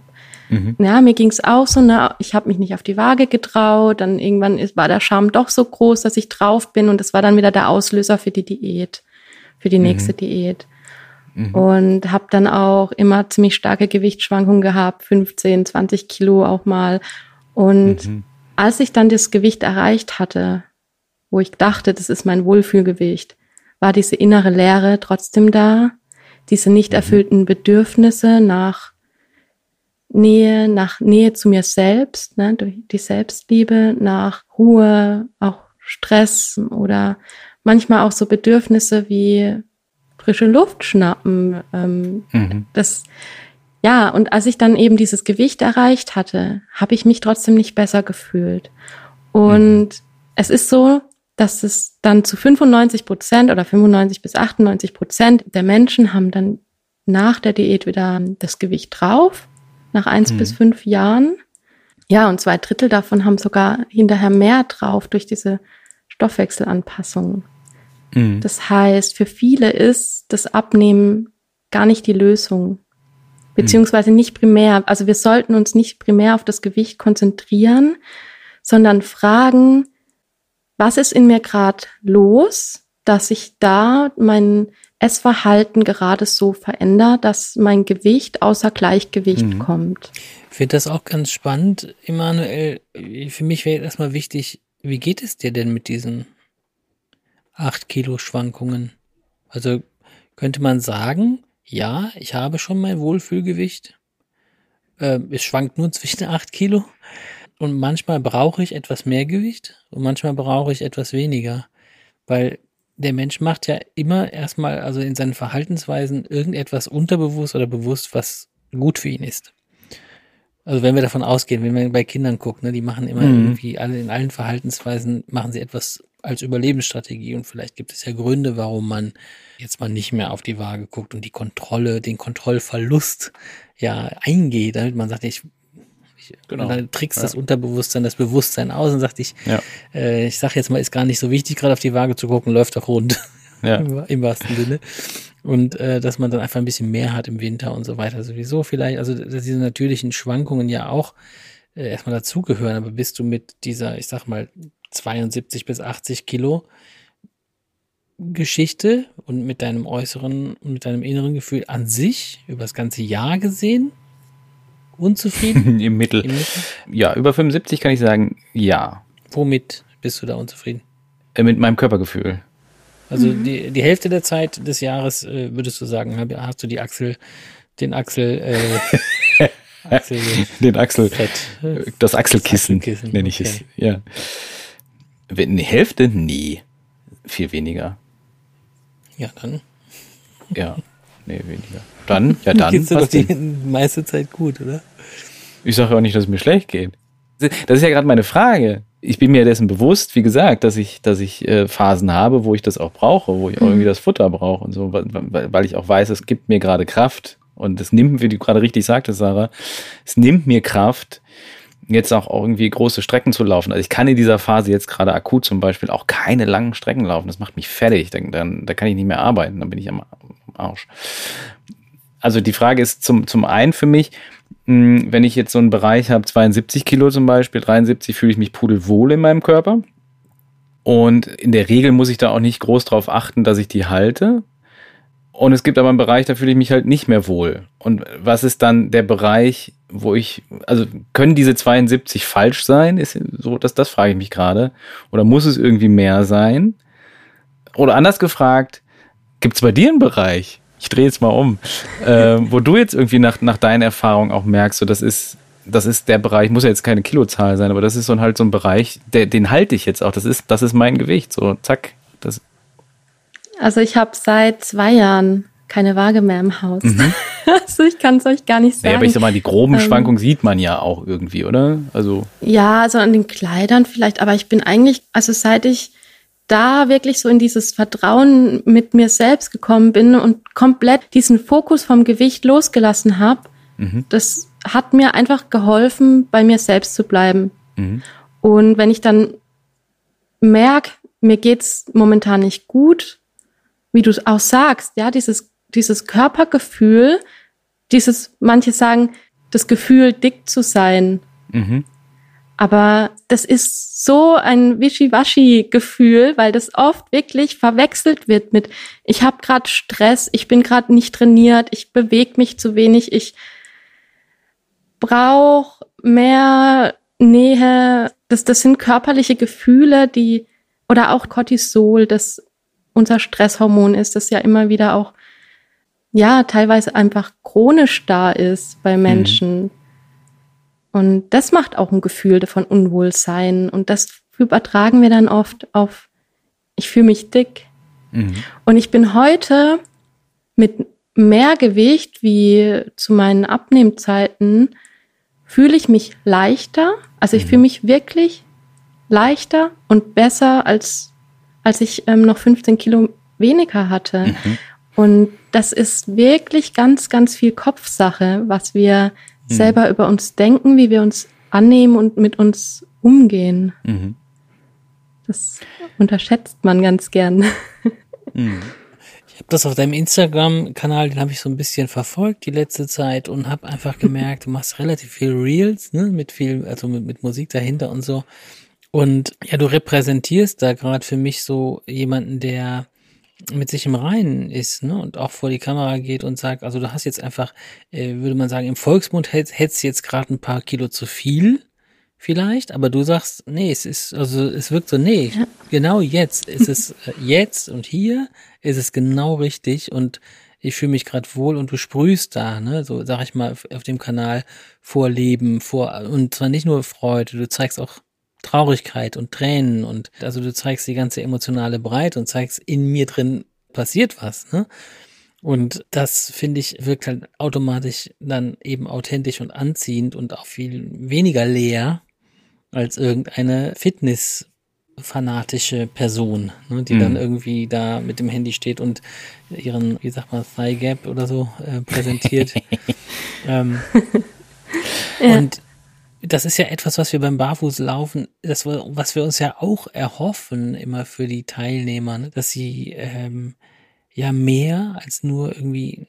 Mhm. Ja, mir ging es auch so, ne, ich habe mich nicht auf die Waage getraut, dann irgendwann ist, war der Charme doch so groß, dass ich drauf bin und das war dann wieder der Auslöser für die Diät, für die nächste Diät. Und habe dann auch immer ziemlich starke Gewichtsschwankungen gehabt, 15, 20 Kilo auch mal. Und Mhm. als ich dann das Gewicht erreicht hatte, wo ich dachte, das ist mein Wohlfühlgewicht, war diese innere Leere trotzdem da, diese nicht erfüllten Bedürfnisse nach Nähe, nach Nähe zu mir selbst, ne, durch die Selbstliebe, nach Ruhe, auch Stress oder manchmal auch so Bedürfnisse wie frische Luft schnappen. Ähm, Mhm. das, ja, und als ich dann eben dieses Gewicht erreicht hatte, habe ich mich trotzdem nicht besser gefühlt. Und es ist so, dass es dann zu 95 Prozent oder 95 bis 98 Prozent der Menschen haben dann nach der Diät wieder das Gewicht drauf, nach eins bis fünf Jahren. Ja, und zwei Drittel davon haben sogar hinterher mehr drauf durch diese Stoffwechselanpassung. Mhm. Das heißt, für viele ist das Abnehmen gar nicht die Lösung. Beziehungsweise nicht primär. Also wir sollten uns nicht primär auf das Gewicht konzentrieren, sondern fragen, was ist in mir gerade los, dass sich da mein Essverhalten gerade so verändert, dass mein Gewicht außer Gleichgewicht Mhm. kommt. Ich finde das auch ganz spannend, Emanuel. Für mich wäre erstmal wichtig, wie geht es dir denn mit diesen 8 Kilo Schwankungen? Also könnte man sagen, ja, ich habe schon mein Wohlfühlgewicht. Äh, es schwankt nur zwischen 8 Kilo. Und manchmal brauche ich etwas mehr Gewicht und manchmal brauche ich etwas weniger. Weil der Mensch macht ja immer erstmal, also in seinen Verhaltensweisen, irgendetwas unterbewusst oder bewusst, was gut für ihn ist. Also wenn wir davon ausgehen, wenn wir bei Kindern gucken, ne, die machen immer Mhm. irgendwie alle in allen Verhaltensweisen machen sie etwas als Überlebensstrategie und vielleicht gibt es ja Gründe, warum man jetzt mal nicht mehr auf die Waage guckt und die Kontrolle, den Kontrollverlust ja eingeht, damit man sagt, ich, Genau. und dann trickst Ja. das Unterbewusstsein, das Bewusstsein aus und sagt, ich, Ja. äh, ich sag jetzt mal, ist gar nicht so wichtig, gerade auf die Waage zu gucken, läuft doch rund. Ja. Im, im wahrsten Sinne. Und äh, dass man dann einfach ein bisschen mehr hat im Winter und so weiter. Sowieso vielleicht, also dass diese natürlichen Schwankungen ja auch äh, erstmal dazugehören, aber bist du mit dieser, ich sag mal, 72 bis 80 Kilo Geschichte und mit deinem äußeren und mit deinem inneren Gefühl an sich über das ganze Jahr gesehen unzufrieden? Im Mittel. Im Mittel? Ja, über 75 kann ich sagen, ja. Womit bist du da unzufrieden? Äh, Mit meinem Körpergefühl. Also die, die Hälfte der Zeit des Jahres äh, würdest du sagen, hab- hast du die Achsel, den Achsel, äh, Achsel Den Achsel, Fett. das Achselkissen, Achselkissen, nenne ich okay. es. Ja. Die Hälfte? Nee. Viel weniger. Ja, dann Ja. Nee, weniger. Dann, ja dann. geht's dir doch die denn? meiste Zeit gut, oder? Ich sage auch nicht, dass es mir schlecht geht. Das ist ja gerade meine Frage. Ich bin mir dessen bewusst, wie gesagt, dass ich, dass ich äh, Phasen habe, wo ich das auch brauche, wo ich auch irgendwie das Futter brauche und so, weil ich auch weiß, es gibt mir gerade Kraft und es nimmt, wie du gerade richtig sagtest, Sarah, es nimmt mir Kraft, jetzt auch irgendwie große Strecken zu laufen. Also ich kann in dieser Phase jetzt gerade akut zum Beispiel auch keine langen Strecken laufen. Das macht mich fertig. Dann, dann, da kann ich nicht mehr arbeiten. Dann bin ich am, Arsch. also die Frage ist zum, zum einen für mich, mh, wenn ich jetzt so einen Bereich habe, 72 Kilo zum Beispiel, 73, fühle ich mich pudelwohl in meinem Körper. Und in der Regel muss ich da auch nicht groß drauf achten, dass ich die halte. Und es gibt aber einen Bereich, da fühle ich mich halt nicht mehr wohl. Und was ist dann der Bereich, wo ich, also können diese 72 falsch sein? Ist so, dass das frage ich mich gerade. Oder muss es irgendwie mehr sein? Oder anders gefragt, gibt es bei dir einen Bereich? Ich drehe jetzt mal um, äh, wo du jetzt irgendwie nach, nach deinen Erfahrungen auch merkst, so das ist, das ist der Bereich, muss ja jetzt keine Kilozahl sein, aber das ist so halt so ein Bereich, der, den halte ich jetzt auch. Das ist, das ist mein Gewicht. So, zack. Das, Also ich habe seit zwei Jahren keine Waage mehr im Haus. Mhm. Also ich kann es euch gar nicht sagen. aber ich sag mal, die groben Ähm, Schwankungen sieht man ja auch irgendwie, oder? Also, Ja, also an den Kleidern vielleicht, aber ich bin eigentlich, also seit ich da wirklich so in dieses Vertrauen mit mir selbst gekommen bin und komplett diesen Fokus vom Gewicht losgelassen habe, mhm, das hat mir einfach geholfen, bei mir selbst zu bleiben. mhm, Und wenn ich dann merke, mir geht's momentan nicht gut, wie du es auch sagst, ja, dieses, dieses Körpergefühl, dieses, manche sagen, das Gefühl, dick zu sein, mhm, aber das ist so ein Wischiwaschi-Gefühl, weil das oft wirklich verwechselt wird mit, ich habe gerade Stress, ich bin gerade nicht trainiert, ich bewege mich zu wenig, ich brauche mehr Nähe. Das, das sind körperliche Gefühle, die, oder auch Cortisol, das unser Stresshormon ist, das ja immer wieder auch, ja, teilweise einfach chronisch da ist bei Menschen. Und das macht auch ein Gefühl von Unwohlsein. Und das übertragen wir dann oft auf, ich fühle mich dick. mhm, Und ich bin heute mit mehr Gewicht wie zu meinen Abnehmzeiten, fühle ich mich leichter. Also ich fühle mich wirklich leichter und besser, als, als ich ähm, noch 15 Kilo weniger hatte. mhm, Und das ist wirklich ganz, ganz viel Kopfsache, was wir selber über uns denken, wie wir uns annehmen und mit uns umgehen. mhm, Das unterschätzt man ganz gern. mhm. Ich habe das auf deinem Instagram-Kanal, den habe ich so ein bisschen verfolgt die letzte Zeit und habe einfach gemerkt, du machst relativ viel Reels, ne, mit viel, also mit, mit Musik dahinter und so. Und ja, du repräsentierst da gerade für mich so jemanden, der mit sich im Reinen ist, ne, und auch vor die Kamera geht und sagt, also du hast jetzt einfach, äh, würde man sagen, im Volksmund hätt- hättest jetzt gerade ein paar Kilo zu viel, vielleicht, aber du sagst, nee, es ist, also es wirkt so, nee, genau jetzt ist es äh, jetzt und hier ist es genau richtig und ich fühle mich gerade wohl und du sprühst da, ne, so sag ich mal, auf, auf dem Kanal vor Leben, vor, und zwar nicht nur Freude, du zeigst auch Traurigkeit und Tränen und also du zeigst die ganze emotionale Breite und zeigst, in mir drin passiert was, ne? Und das, finde ich, wirkt halt automatisch dann eben authentisch und anziehend und auch viel weniger leer als irgendeine Fitness-fanatische Person, ne, die Mhm. dann irgendwie da mit dem Handy steht und ihren, wie sagt man, Thigh Gap oder so äh, präsentiert. ähm, Ja. Und das ist ja etwas, was wir beim Barfußlaufen, das, was wir uns ja auch erhoffen, immer für die Teilnehmer, ne? dass sie ähm, ja mehr als nur irgendwie,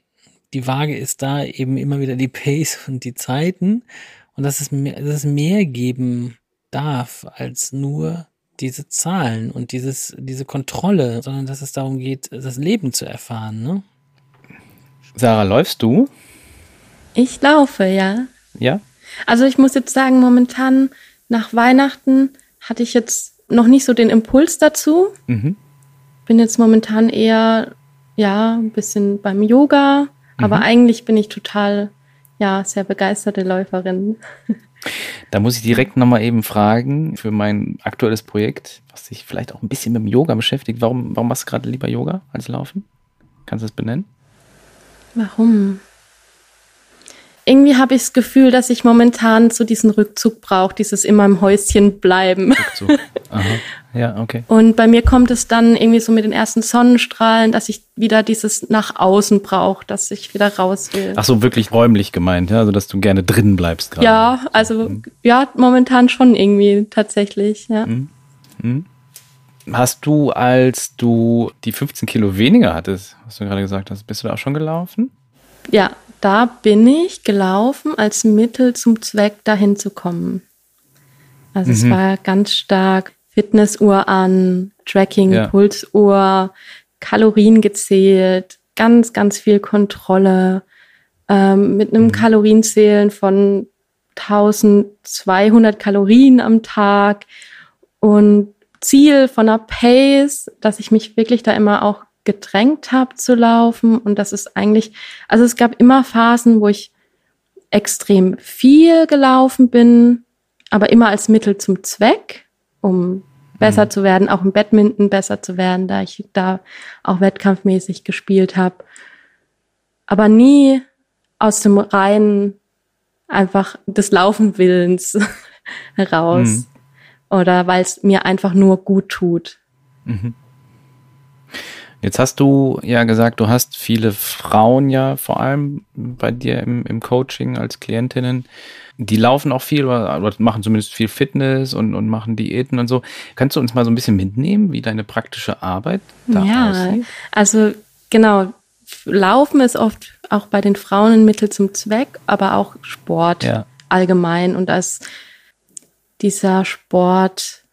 die Waage ist da, eben immer wieder die Pace und die Zeiten und dass es mehr, dass es mehr geben darf als nur diese Zahlen und dieses, diese Kontrolle, sondern dass es darum geht, das Leben zu erfahren, ne? Sarah, läufst du? Ich laufe, ja. Ja? Also ich muss jetzt sagen, momentan nach Weihnachten hatte ich jetzt noch nicht so den Impuls dazu. Mhm. Bin jetzt momentan eher, ja, ein bisschen beim Yoga, aber eigentlich bin ich total, ja, sehr begeisterte Läuferin. Da muss ich direkt nochmal eben fragen für mein aktuelles Projekt, was sich vielleicht auch ein bisschen mit dem Yoga beschäftigt. Warum, warum machst du gerade lieber Yoga als Laufen? Kannst du das benennen? Warum? Irgendwie habe ich das Gefühl, dass ich momentan so diesen Rückzug brauche, dieses immer im Häuschen bleiben. So. Aha. Ja, okay. Und bei mir kommt es dann irgendwie so mit den ersten Sonnenstrahlen, dass ich wieder dieses nach außen brauche, dass ich wieder raus will. Ach so, wirklich räumlich gemeint, ja? Also, dass du gerne drinnen bleibst gerade. ja, also ja, momentan schon irgendwie tatsächlich, ja. Hast du, als du die 15 Kilo weniger hattest, was du gerade gesagt hast, bist du da auch schon gelaufen? Ja, da bin ich gelaufen als Mittel zum Zweck, dahin zu kommen. Also mhm. es war ganz stark Fitnessuhr an, Tracking, ja. Pulsuhr, Kalorien gezählt, ganz, ganz viel Kontrolle, ähm, mit einem mhm. Kalorienzählen von 1200 Kalorien am Tag und Ziel von einer Pace, dass ich mich wirklich da immer auch gedrängt habe zu laufen und das ist eigentlich, also es gab immer Phasen, wo ich extrem viel gelaufen bin, aber immer als Mittel zum Zweck, um besser mhm. zu werden, auch im Badminton besser zu werden, da ich da auch wettkampfmäßig gespielt habe. Aber nie aus dem reinen einfach des Laufenwillens heraus. Mhm. Oder weil es mir einfach nur gut tut. Mhm. Jetzt hast du ja gesagt, du hast viele Frauen ja vor allem bei dir im, im Coaching als Klientinnen. Die laufen auch viel oder, machen zumindest viel Fitness und, und machen Diäten und so. Kannst du uns mal so ein bisschen mitnehmen, wie deine praktische Arbeit da ja, aussieht? Also genau, Laufen ist oft auch bei den Frauen ein Mittel zum Zweck, aber auch Sport ja. allgemein. Und als dieser Sport,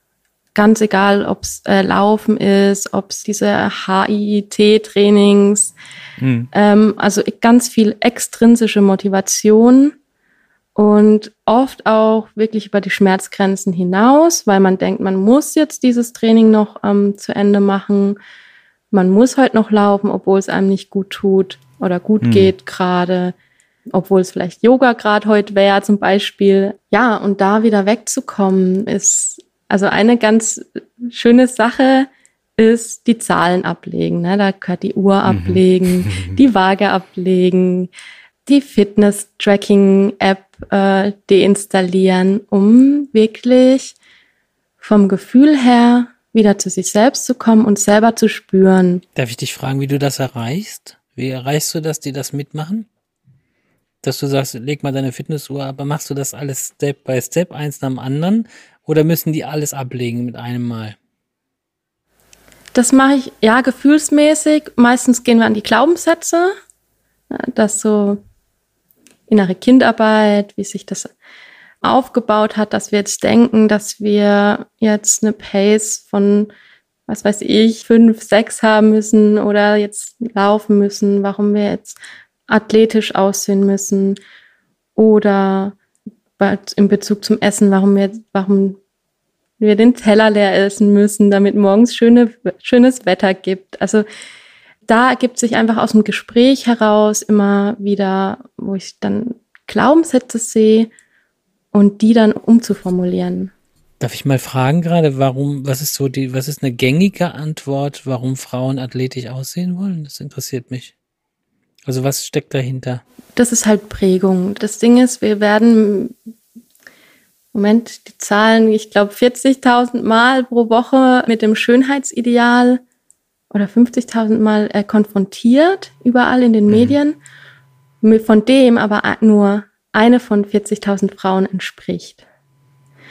ganz egal, ob es äh, Laufen ist, ob es diese HIIT-Trainings, mhm. ähm, also ganz viel extrinsische Motivation und oft auch wirklich über die Schmerzgrenzen hinaus, weil man denkt, man muss jetzt dieses Training noch ähm, zu Ende machen man muss halt noch laufen, obwohl es einem nicht gut tut oder gut mhm. geht gerade, obwohl es vielleicht Yoga gerade heute wäre zum Beispiel. Ja, und da wieder wegzukommen ist, also eine ganz schöne Sache ist die Zahlen ablegen. Ne? Da gehört die Uhr mhm. ablegen, die Waage ablegen, die Fitness-Tracking-App äh, deinstallieren, um wirklich vom Gefühl her wieder zu sich selbst zu kommen und selber zu spüren. Darf ich dich fragen, wie du das erreichst? Wie erreichst du das, die das mitmachen? Dass du sagst, leg mal deine Fitnessuhr, aber machst du das alles Step by Step, eins nach dem anderen? Oder müssen die alles ablegen mit einem Mal? Das mache ich, ja, gefühlsmäßig. Meistens gehen wir an die Glaubenssätze. Das so innere Kindarbeit, wie sich das aufgebaut hat, dass wir jetzt denken, dass wir jetzt eine Pace von, was weiß ich, fünf, sechs haben müssen oder jetzt laufen müssen, warum wir jetzt athletisch aussehen müssen oder in Bezug zum Essen, warum wir, warum wir den Teller leer essen müssen, damit morgens schöne, schönes Wetter gibt. Also da ergibt sich einfach aus dem Gespräch heraus immer wieder, wo ich dann Glaubenssätze sehe, und die dann umzuformulieren. Darf ich mal fragen gerade, warum, was ist so die, was ist eine gängige Antwort, warum Frauen athletisch aussehen wollen? Das interessiert mich. Also was steckt dahinter? Das ist halt Prägung. Das Ding ist, wir werden, Moment, die Zahlen, ich glaube 40.000 Mal pro Woche mit dem Schönheitsideal oder 50.000 Mal äh, konfrontiert, überall in den mhm. Medien. Von dem aber nur eine von 40.000 Frauen entspricht.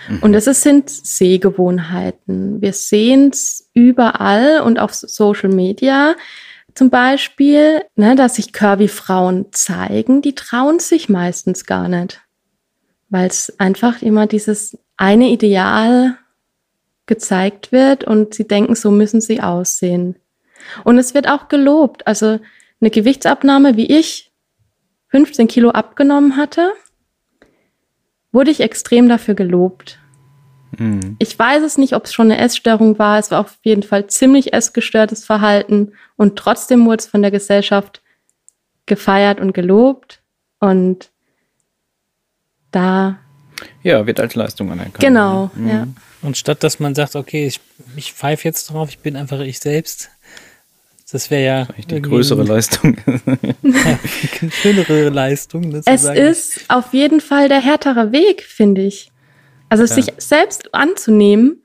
Mhm. Und es sind Sehgewohnheiten. Wir sehen es überall und auf Social Media zum Beispiel, ne, dass sich Curvy-Frauen zeigen, die trauen sich meistens gar nicht, weil es einfach immer dieses eine Ideal gezeigt wird und sie denken, so müssen sie aussehen. Und es wird auch gelobt. Also eine Gewichtsabnahme wie ich 15 Kilo abgenommen hatte, wurde ich extrem dafür gelobt. Mhm. Ich weiß es nicht, ob es schon eine Essstörung war. Es war auf jeden Fall ziemlich essgestörtes Verhalten und trotzdem wurde es von der Gesellschaft gefeiert und gelobt und da ja, wird als Leistung anerkannt. Genau, mhm. ja. Und statt dass man sagt, okay, ich, ich pfeife jetzt drauf, ich bin einfach ich selbst, das wäre ja die größere Leistung. ja, schönere Leistung. Sozusagen. Es ist auf jeden Fall der härtere Weg, finde ich. Also ja. sich selbst anzunehmen,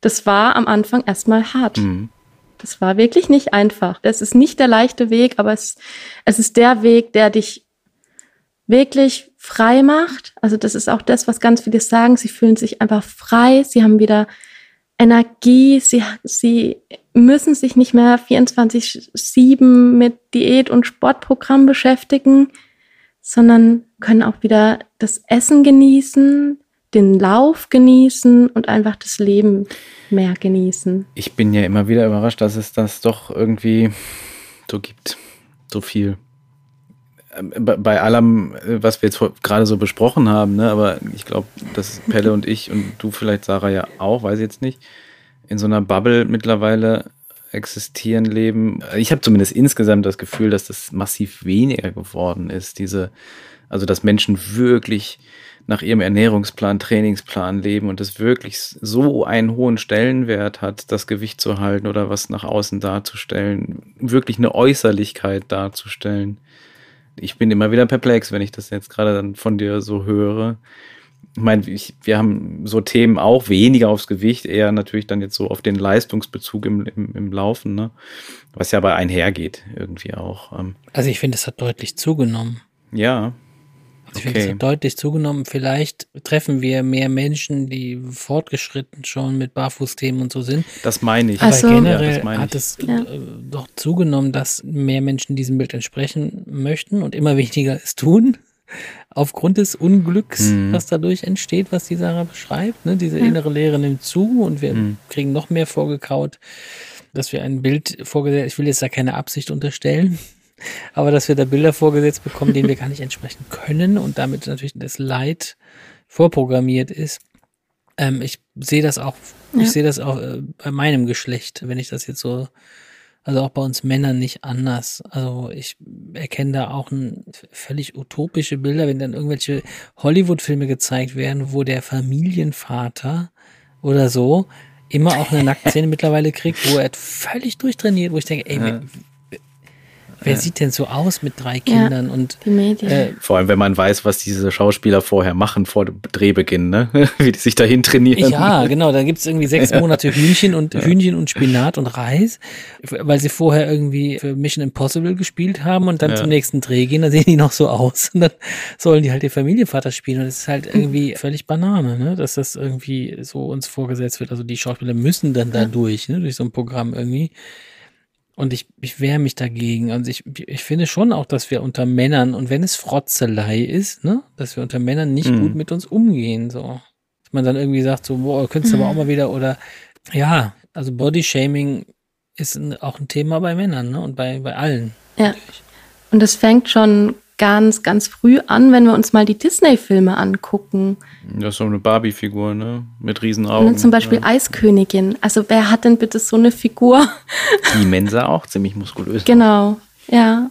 das war am Anfang erstmal hart. Mhm. Das war wirklich nicht einfach. Das ist nicht der leichte Weg, aber es, es ist der Weg, der dich wirklich frei macht. Also das ist auch das, was ganz viele sagen. Sie fühlen sich einfach frei. Sie haben wieder Energie. Sie, sie müssen sich nicht mehr 24-7 mit Diät- und Sportprogramm beschäftigen. sondern können auch wieder das Essen genießen, den Lauf genießen und einfach das Leben mehr genießen. Ich bin ja immer wieder überrascht, dass es das doch irgendwie so gibt. So viel. Ähm, bei allem, äh, was wir jetzt gerade so besprochen haben, ne, aber ich glaube, dass Pelle und ich und du vielleicht, Sarah, ja auch, weiß ich jetzt nicht, in so einer Bubble mittlerweile existieren, leben. Ich habe zumindest insgesamt das Gefühl, dass das massiv weniger geworden ist. Diese, also dass Menschen wirklich nach ihrem Ernährungsplan, Trainingsplan leben und es wirklich so einen hohen Stellenwert hat, das Gewicht zu halten oder was nach außen darzustellen, wirklich eine Äußerlichkeit darzustellen. Ich bin immer wieder perplex, wenn ich das jetzt gerade dann von dir so höre ich meine, ich, wir haben so Themen auch weniger aufs Gewicht, eher natürlich dann jetzt so auf den Leistungsbezug im, im, im Laufen, ne? Was ja aber einhergeht, irgendwie auch. Ähm. Also ich finde, es hat deutlich zugenommen. Ja. Ich okay. finde, es hat deutlich zugenommen. Vielleicht treffen wir mehr Menschen, die fortgeschritten schon mit Barfußthemen und so sind. Das meine ich. Aber also, generell ja, hat es ja. Äh, doch zugenommen, dass mehr Menschen diesem Bild entsprechen möchten und immer weniger es tun aufgrund des Unglücks, mhm. was dadurch entsteht, was die Sarah beschreibt. Ne? Diese ja. innere Leere nimmt zu und wir mhm. kriegen noch mehr vorgekaut, dass wir ein Bild vorgesetzt, ich will jetzt da keine Absicht unterstellen, aber dass wir da Bilder vorgesetzt bekommen, denen wir gar nicht entsprechen können und damit natürlich das Leid vorprogrammiert ist. Ähm, ich sehe das auch, ja. ich sehe das auch äh, bei meinem Geschlecht, wenn ich das jetzt so also auch bei uns Männern nicht anders. Also ich erkenne da auch ein völlig utopische Bilder, wenn dann irgendwelche Hollywood-Filme gezeigt werden, wo der Familienvater oder so immer auch eine Nacktszene mittlerweile kriegt, wo er völlig durchtrainiert, wo ich denke, ey, ja. Wer sieht denn so aus mit drei Kindern ja, und die Medien. Äh, vor allem, wenn man weiß, was diese Schauspieler vorher machen vor dem Drehbeginn, ne? Wie die sich dahin trainieren. Ja, genau. Da gibt's irgendwie sechs Monate Hühnchen und ja. Hühnchen und Spinat und Reis, weil sie vorher irgendwie für Mission Impossible gespielt haben und dann ja. zum nächsten Dreh gehen, dann sehen die noch so aus und dann sollen die halt ihr Familienvater spielen und das ist halt irgendwie völlig Banane, ne? Dass das irgendwie so uns vorgesetzt wird. Also die Schauspieler müssen dann da durch, ne? Durch so ein Programm irgendwie. Und ich, ich wehre mich dagegen. Und ich, ich finde schon auch, dass wir unter Männern, und wenn es Frotzelei ist, ne, dass wir unter Männern nicht mhm. gut mit uns umgehen, so. Dass man dann irgendwie sagt, so, boah, könntest du mhm. aber auch mal wieder, oder, ja, also Bodyshaming ist auch ein Thema bei Männern, ne, und bei, bei allen. Ja. Natürlich. Und das fängt schon ganz, ganz früh an, wenn wir uns mal die Disney-Filme angucken. Das ist so eine Barbie-Figur, ne? Mit Riesenaugen. Und zum Beispiel ja. Eiskönigin. Also wer hat denn bitte so eine Figur? Die Mensa auch ziemlich muskulös. Genau, ja.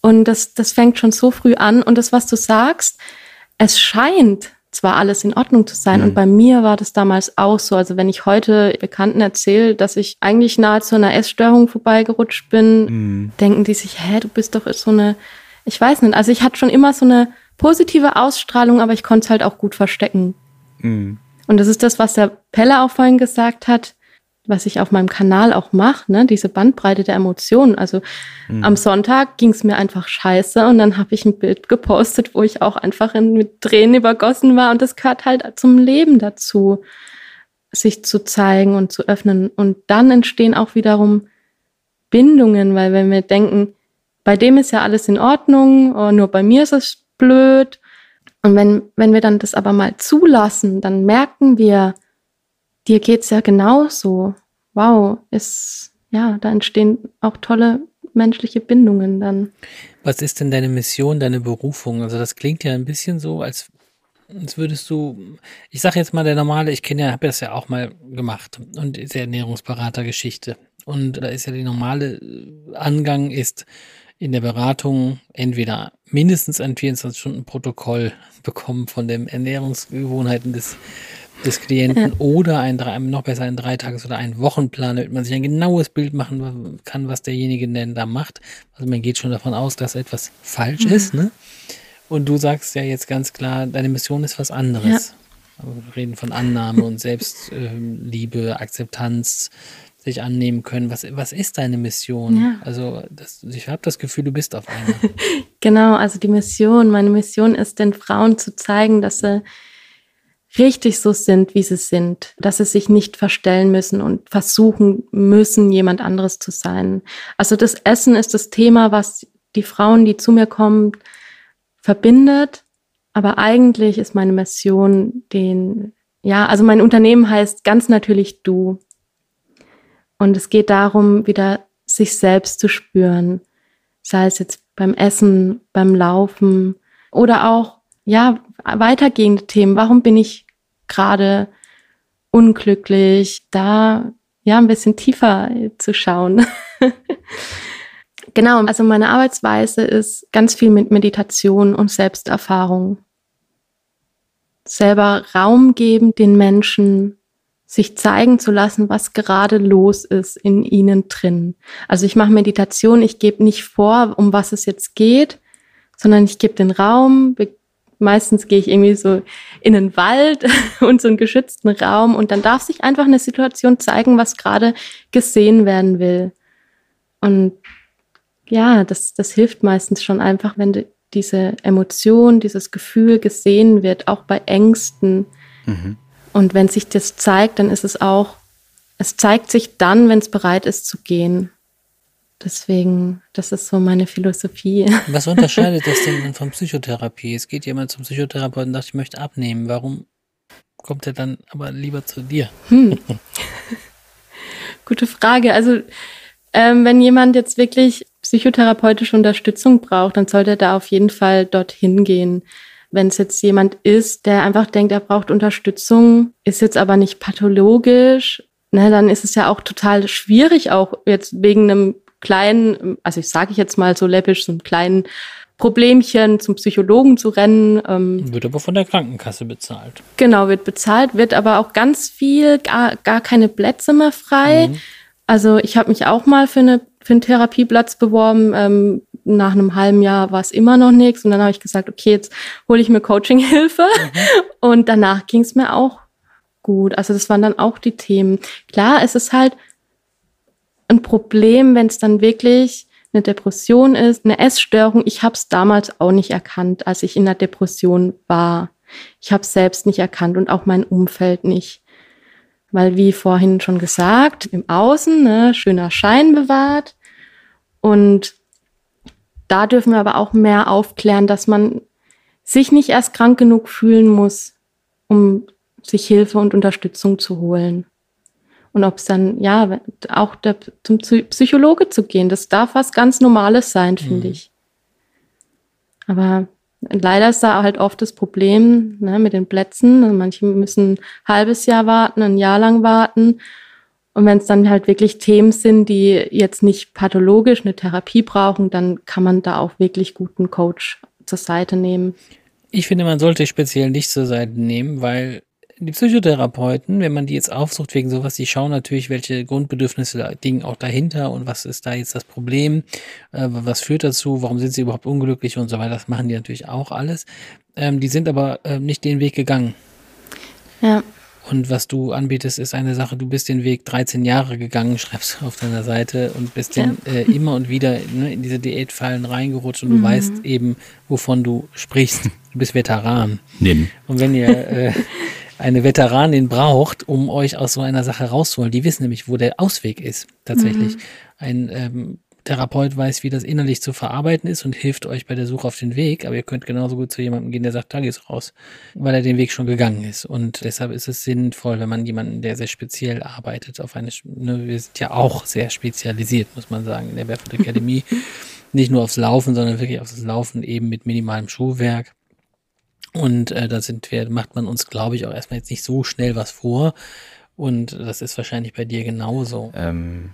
Und das, das fängt schon so früh an. Und das, was du sagst, es scheint zwar alles in Ordnung zu sein. Mhm. Und bei mir war das damals auch so. Also wenn ich heute Bekannten erzähle, dass ich eigentlich nahe zu einer Essstörung vorbeigerutscht bin, mhm. denken die sich, hä, du bist doch so eine ich weiß nicht, also ich hatte schon immer so eine positive Ausstrahlung, aber ich konnte es halt auch gut verstecken. Mhm. Und das ist das, was der Pelle auch vorhin gesagt hat, was ich auf meinem Kanal auch mache, ne? diese Bandbreite der Emotionen. Also mhm. am Sonntag ging es mir einfach scheiße und dann habe ich ein Bild gepostet, wo ich auch einfach in, mit Tränen übergossen war und das gehört halt zum Leben dazu, sich zu zeigen und zu öffnen. Und dann entstehen auch wiederum Bindungen, weil wenn wir denken, bei dem ist ja alles in Ordnung, oh, nur bei mir ist es blöd. Und wenn, wenn wir dann das aber mal zulassen, dann merken wir, dir geht's ja genauso. Wow, ist, ja, da entstehen auch tolle menschliche Bindungen dann. Was ist denn deine Mission, deine Berufung? Also das klingt ja ein bisschen so, als, als würdest du, ich sage jetzt mal der normale, ich kenne ja, habe das ja auch mal gemacht und ist ja Ernährungsberatergeschichte. Und da ist ja die normale Angang ist, in der Beratung entweder mindestens ein 24-Stunden-Protokoll bekommen von den Ernährungsgewohnheiten des, des Klienten ja. oder ein, noch besser ein Dreitages- oder ein Wochenplan, damit man sich ein genaues Bild machen kann, was derjenige denn da macht. Also man geht schon davon aus, dass etwas falsch mhm. ist, ne? Und du sagst ja jetzt ganz klar, deine Mission ist was anderes. Ja. Wir reden von Annahme und Selbstliebe, Akzeptanz, sich annehmen können. Was, was ist deine Mission? Ja. Also das, ich habe das Gefühl, du bist auf einer. genau, also die Mission, meine Mission ist, den Frauen zu zeigen, dass sie richtig so sind, wie sie sind, dass sie sich nicht verstellen müssen und versuchen müssen, jemand anderes zu sein. Also das Essen ist das Thema, was die Frauen, die zu mir kommen, verbindet. Aber eigentlich ist meine Mission den, ja, also mein Unternehmen heißt ganz natürlich du. Und es geht darum, wieder sich selbst zu spüren. Sei es jetzt beim Essen, beim Laufen oder auch, ja, weitergehende Themen. Warum bin ich gerade unglücklich? Da, ja, ein bisschen tiefer zu schauen. genau. Also meine Arbeitsweise ist ganz viel mit Meditation und Selbsterfahrung. Selber Raum geben den Menschen, sich zeigen zu lassen, was gerade los ist in ihnen drin. Also ich mache Meditation, ich gebe nicht vor, um was es jetzt geht, sondern ich gebe den Raum. Meistens gehe ich irgendwie so in den Wald und so einen geschützten Raum und dann darf sich einfach eine Situation zeigen, was gerade gesehen werden will. Und ja, das, das hilft meistens schon einfach, wenn diese Emotion, dieses Gefühl gesehen wird, auch bei Ängsten. Mhm. Und wenn sich das zeigt, dann ist es auch, es zeigt sich dann, wenn es bereit ist zu gehen. Deswegen, das ist so meine Philosophie. Was unterscheidet das denn von Psychotherapie? Es geht jemand zum Psychotherapeuten und sagt, ich möchte abnehmen. Warum kommt er dann aber lieber zu dir? Hm. Gute Frage. Also, ähm, wenn jemand jetzt wirklich psychotherapeutische Unterstützung braucht, dann sollte er da auf jeden Fall dorthin gehen. Wenn es jetzt jemand ist, der einfach denkt, er braucht Unterstützung, ist jetzt aber nicht pathologisch, ne, dann ist es ja auch total schwierig, auch jetzt wegen einem kleinen, also ich sage ich jetzt mal so läppisch, so einem kleinen Problemchen zum Psychologen zu rennen. Ähm, wird aber von der Krankenkasse bezahlt. Genau, wird bezahlt, wird aber auch ganz viel, gar, gar keine Plätze mehr frei. Mhm. Also ich habe mich auch mal für, eine, für einen Therapieplatz beworben. Ähm, nach einem halben Jahr war es immer noch nichts. Und dann habe ich gesagt, okay, jetzt hole ich mir Coaching-Hilfe. Mhm. Und danach ging es mir auch gut. Also das waren dann auch die Themen. Klar, es ist halt ein Problem, wenn es dann wirklich eine Depression ist, eine Essstörung. Ich habe es damals auch nicht erkannt, als ich in der Depression war. Ich habe es selbst nicht erkannt und auch mein Umfeld nicht. Weil, wie vorhin schon gesagt, im Außen ne, schöner Schein bewahrt. Und da dürfen wir aber auch mehr aufklären, dass man sich nicht erst krank genug fühlen muss, um sich Hilfe und Unterstützung zu holen. Und ob es dann, ja, auch der, zum Psychologe zu gehen, das darf was ganz Normales sein, finde mhm. ich. Aber leider ist da halt oft das Problem ne, mit den Plätzen. Also manche müssen ein halbes Jahr warten, ein Jahr lang warten. Und wenn es dann halt wirklich Themen sind, die jetzt nicht pathologisch eine Therapie brauchen, dann kann man da auch wirklich guten Coach zur Seite nehmen. Ich finde, man sollte speziell nicht zur Seite nehmen, weil die Psychotherapeuten, wenn man die jetzt aufsucht wegen sowas, die schauen natürlich, welche Grundbedürfnisse da liegen auch dahinter und was ist da jetzt das Problem, äh, was führt dazu, warum sind sie überhaupt unglücklich und so weiter. Das machen die natürlich auch alles. Ähm, die sind aber äh, nicht den Weg gegangen. Ja. Und was du anbietest, ist eine Sache, du bist den Weg 13 Jahre gegangen, schreibst du auf deiner Seite und bist ja. den, äh, immer und wieder ne, in diese Diätfallen reingerutscht und du mhm. weißt eben, wovon du sprichst. Du bist Veteran. Nimm. Und wenn ihr äh, eine Veteranin braucht, um euch aus so einer Sache rauszuholen. Die wissen nämlich, wo der Ausweg ist, tatsächlich. Mhm. Ein ähm, Therapeut weiß, wie das innerlich zu verarbeiten ist und hilft euch bei der Suche auf den Weg, aber ihr könnt genauso gut zu jemandem gehen, der sagt, da geht's raus, weil er den Weg schon gegangen ist. Und deshalb ist es sinnvoll, wenn man jemanden, der sehr speziell arbeitet, auf eine, ne, wir sind ja auch sehr spezialisiert, muss man sagen, in der Barefoot Academy. Nicht nur aufs Laufen, sondern wirklich aufs Laufen eben mit minimalem Schuhwerk. Und äh, da sind wir, macht man uns, glaube ich, auch erstmal jetzt nicht so schnell was vor. Und das ist wahrscheinlich bei dir genauso. Ähm,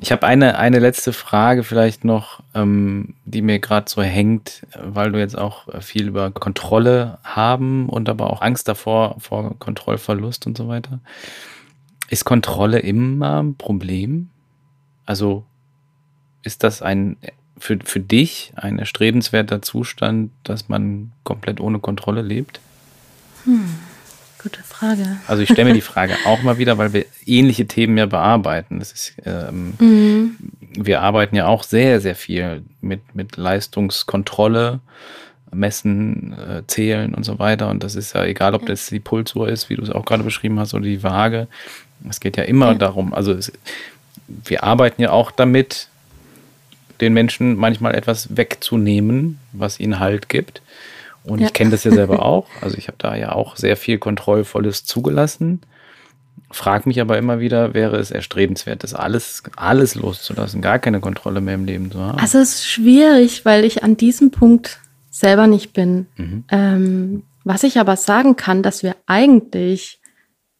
ich habe eine, eine letzte Frage vielleicht noch, ähm, die mir gerade so hängt, weil du jetzt auch viel über Kontrolle haben und aber auch Angst davor, vor Kontrollverlust und so weiter. Ist Kontrolle immer ein Problem? Also ist das ein für, für dich ein erstrebenswerter Zustand, dass man komplett ohne Kontrolle lebt? Hm, gute Frage. Also ich stelle mir die Frage auch mal wieder, weil wir ähnliche Themen ja bearbeiten. Das ist, ähm, mhm. Wir arbeiten ja auch sehr, sehr viel mit, mit Leistungskontrolle, Messen, äh, Zählen und so weiter. Und das ist ja egal, ob das die Pulsuhr ist, wie du es auch gerade beschrieben hast, oder die Waage. Es geht ja immer ja. darum, also es, wir arbeiten ja auch damit, den Menschen manchmal etwas wegzunehmen, was ihnen Halt gibt. Und Ja. ich kenne das ja selber auch. Also ich habe da ja auch sehr viel Kontrollvolles zugelassen. Frag mich aber immer wieder, wäre es erstrebenswert, das alles, alles loszulassen, gar keine Kontrolle mehr im Leben zu haben. Also es ist schwierig, weil ich an diesem Punkt selber nicht bin. Mhm. Ähm, was ich aber sagen kann, dass wir eigentlich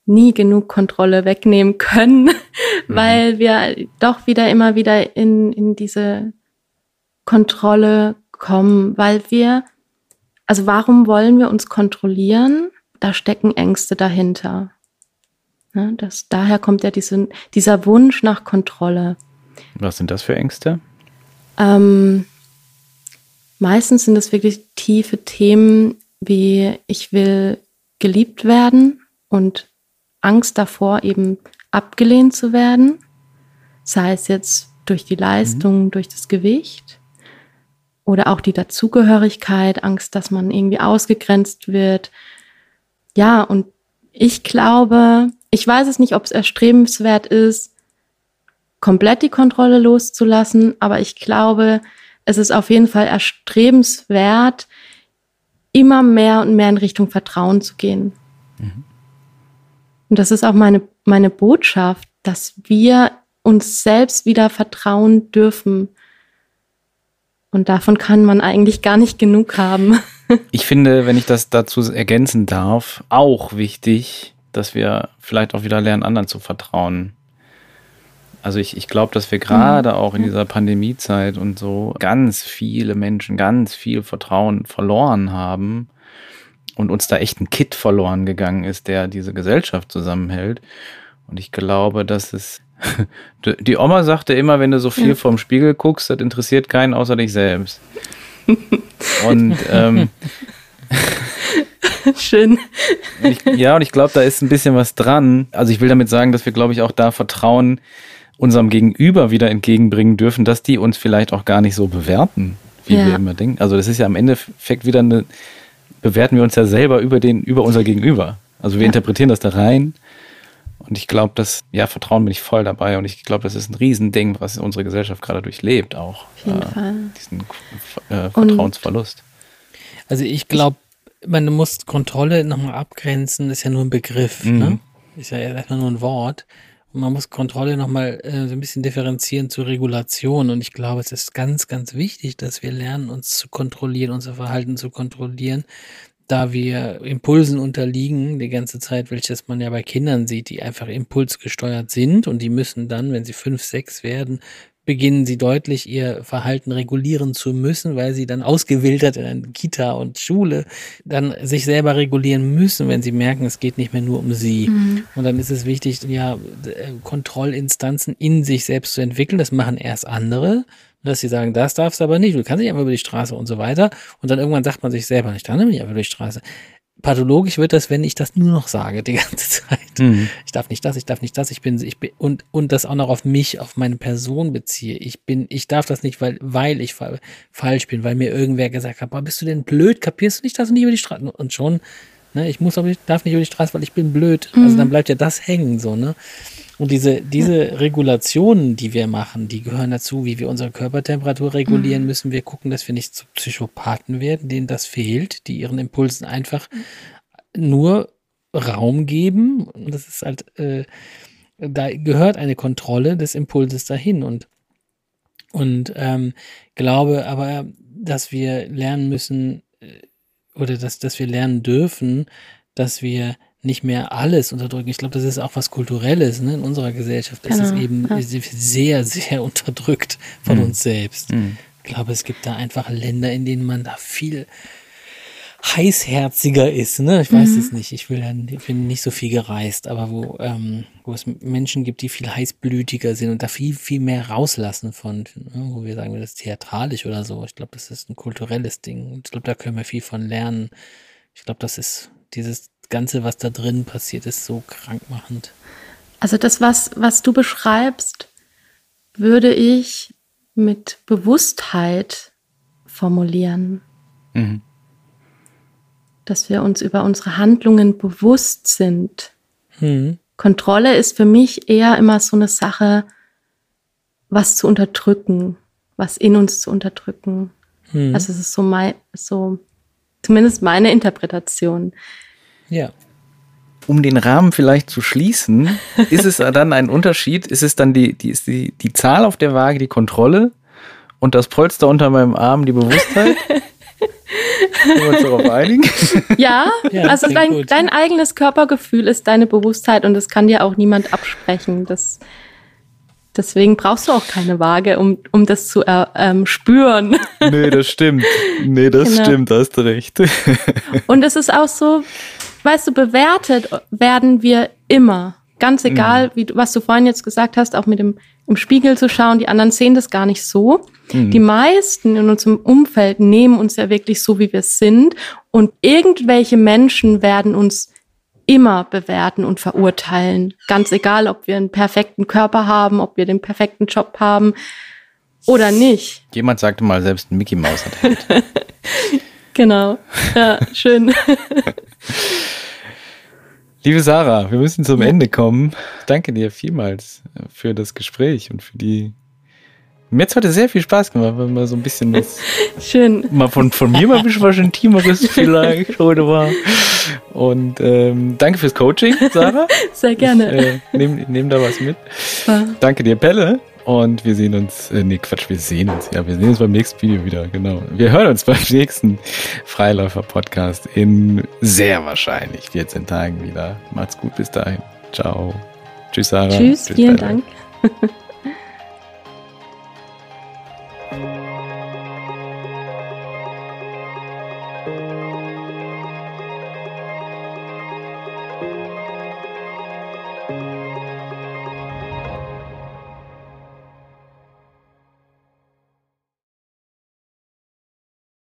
nie genug Kontrolle wegnehmen können, Mhm. weil wir doch wieder immer wieder in, in diese Kontrolle kommen, weil wir, also warum wollen wir uns kontrollieren? Da stecken Ängste dahinter. Ne, das, daher kommt ja diese, dieser Wunsch nach Kontrolle. Was sind das für Ängste? Ähm, meistens sind es wirklich tiefe Themen wie ich will geliebt werden und Angst davor, eben abgelehnt zu werden, sei es jetzt durch die Leistung, durch das Gewicht oder auch die Dazugehörigkeit, Angst, dass man irgendwie ausgegrenzt wird. Ja, und ich glaube, ich weiß es nicht, ob es erstrebenswert ist, komplett die Kontrolle loszulassen, aber ich glaube, es ist auf jeden Fall erstrebenswert, immer mehr und mehr in Richtung Vertrauen zu gehen. Und das ist auch meine, meine Botschaft, dass wir uns selbst wieder vertrauen dürfen. Und davon kann man eigentlich gar nicht genug haben. Ich finde, wenn ich das dazu ergänzen darf, auch wichtig, dass wir vielleicht auch wieder lernen, anderen zu vertrauen. Also ich, ich glaube, dass wir gerade auch in dieser Pandemiezeit und so ganz viele Menschen ganz viel Vertrauen verloren haben und uns da echt ein Kit verloren gegangen ist, der diese Gesellschaft zusammenhält. Und ich glaube, dass es die Oma sagte immer, wenn du so viel Ja. vorm Spiegel guckst, das interessiert keinen außer dich selbst. Und ähm, Schön. ich, ja, und ich glaube, da ist ein bisschen was dran. Also ich will damit sagen, dass wir, glaube ich, auch da Vertrauen unserem Gegenüber wieder entgegenbringen dürfen, dass die uns vielleicht auch gar nicht so bewerten, wie Ja. wir immer denken. Also das ist ja am Endeffekt wieder eine, bewerten wir uns ja selber über den, über unser Gegenüber. Also wir Ja. interpretieren das da rein. Und ich glaube, dass, ja, Vertrauen bin ich voll dabei. Und ich glaube, das ist ein Riesending, was unsere Gesellschaft gerade durchlebt auch. Auf jeden äh, Fall. Diesen äh, Vertrauensverlust. Also ich glaube, man muss Kontrolle nochmal abgrenzen, ist ja nur ein Begriff, Mhm. ne? Ist ja erstmal nur ein Wort. Und man muss Kontrolle nochmal äh, so ein bisschen differenzieren zur Regulation. Und ich glaube, es ist ganz, ganz wichtig, dass wir lernen, uns zu kontrollieren, unser Verhalten zu kontrollieren, da wir Impulsen unterliegen die ganze Zeit, welches man ja bei Kindern sieht, die einfach impulsgesteuert sind und die müssen dann, wenn sie fünf, sechs werden, beginnen sie deutlich ihr Verhalten regulieren zu müssen, weil sie dann ausgewildert in Kita und Schule dann sich selber regulieren müssen, wenn sie merken, es geht nicht mehr nur um sie. Und dann ist es wichtig, ja, äh, Kontrollinstanzen in sich selbst zu entwickeln. Das machen erst andere, dass sie sagen, das darfst du aber nicht, du kannst nicht einfach über die Straße und so weiter. Und dann irgendwann sagt man sich selber nicht, dann nicht einfach über die Straße. Pathologisch wird das, wenn ich das nur noch sage die ganze Zeit. Mhm. Ich darf nicht das, ich darf nicht das, ich bin, ich bin und und das auch noch auf mich, auf meine Person beziehe. Ich bin, ich darf das nicht, weil weil ich fa falsch bin, weil mir irgendwer gesagt hat, boah, bist du denn blöd? Kapierst du nicht, dass du nicht über die Straße und schon, ne, ich muss aber nicht, darf nicht über die Straße, weil ich bin blöd. Also dann bleibt ja das hängen so, ne? Und diese, diese Regulationen, die wir machen, die gehören dazu, wie wir unsere Körpertemperatur regulieren, müssen wir gucken, dass wir nicht zu Psychopathen werden, denen das fehlt, die ihren Impulsen einfach nur Raum geben. Und das ist halt, äh, da gehört eine Kontrolle des Impulses dahin. Und, und ähm, glaube aber, dass wir lernen müssen, äh, oder dass, dass wir lernen dürfen, dass wir nicht mehr alles unterdrücken. Ich glaube, das ist auch was Kulturelles ne? in unserer Gesellschaft. Es ist Genau, eben ja. sehr, sehr unterdrückt von Mhm. uns selbst. Mhm. Ich glaube, es gibt da einfach Länder, in denen man da viel heißherziger ist. Ne? Ich weiß Mhm. es nicht. Ich will ja, ich bin nicht so viel gereist, aber wo, ähm, wo es Menschen gibt, die viel heißblütiger sind und da viel, viel mehr rauslassen von, ne? wo wir sagen, das ist theatralisch oder so. Ich glaube, das ist ein kulturelles Ding. Ich glaube, da können wir viel von lernen. Ich glaube, das ist dieses Ganze, was da drin passiert, ist so krankmachend. Also das, was, was du beschreibst, würde ich mit Bewusstheit formulieren. Mhm. Dass wir uns über unsere Handlungen bewusst sind. Hm. Kontrolle ist für mich eher immer so eine Sache, was zu unterdrücken, was in uns zu unterdrücken. Hm. Also es ist so mein, so zumindest meine Interpretation. Ja. Um den Rahmen vielleicht zu schließen, ist es dann ein Unterschied? Ist es dann die, die, ist die, die Zahl auf der Waage die Kontrolle und das Polster unter meinem Arm die Bewusstheit? Können wir uns darauf einigen? Ja, Ja, also dein, dein eigenes Körpergefühl ist deine Bewusstheit und das kann dir auch niemand absprechen. Das, deswegen brauchst du auch keine Waage, um, um das zu äh, ähm, spüren. Nee, das stimmt. Nee, das Genau. stimmt, da hast du recht. Und es ist auch so, weißt du, bewertet werden wir immer. Ganz egal, wie du, was du vorhin jetzt gesagt hast, auch mit dem im Spiegel zu schauen, die anderen sehen das gar nicht so. Die meisten in unserem Umfeld nehmen uns ja wirklich so, wie wir sind. Und irgendwelche Menschen werden uns immer bewerten und verurteilen. Ganz egal, ob wir einen perfekten Körper haben, ob wir den perfekten Job haben oder nicht. Jemand sagte mal, selbst ein Mickey Maus hat Held. Genau. Ja, schön. Liebe Sarah, wir müssen zum Ende kommen. Danke dir vielmals für das Gespräch und für die. Mir hat heute sehr viel Spaß gemacht, wenn man so ein bisschen das Schön. mal von, von mir mal ein bisschen was Intimeres vielleicht heute war. Und ähm, danke fürs Coaching, Sarah. Sehr gerne. Ich, äh, nehm, nehm da was mit. Danke dir, Pelle. Und wir sehen uns, äh, nee, Quatsch, wir sehen uns, ja, wir sehen uns beim nächsten Video wieder, genau. Wir hören uns beim nächsten Freiläufer-Podcast in sehr wahrscheinlich 14 Tagen wieder. Macht's gut bis dahin. Ciao. Tschüss, Sarah. Tschüss, vielen Pelle. Dank.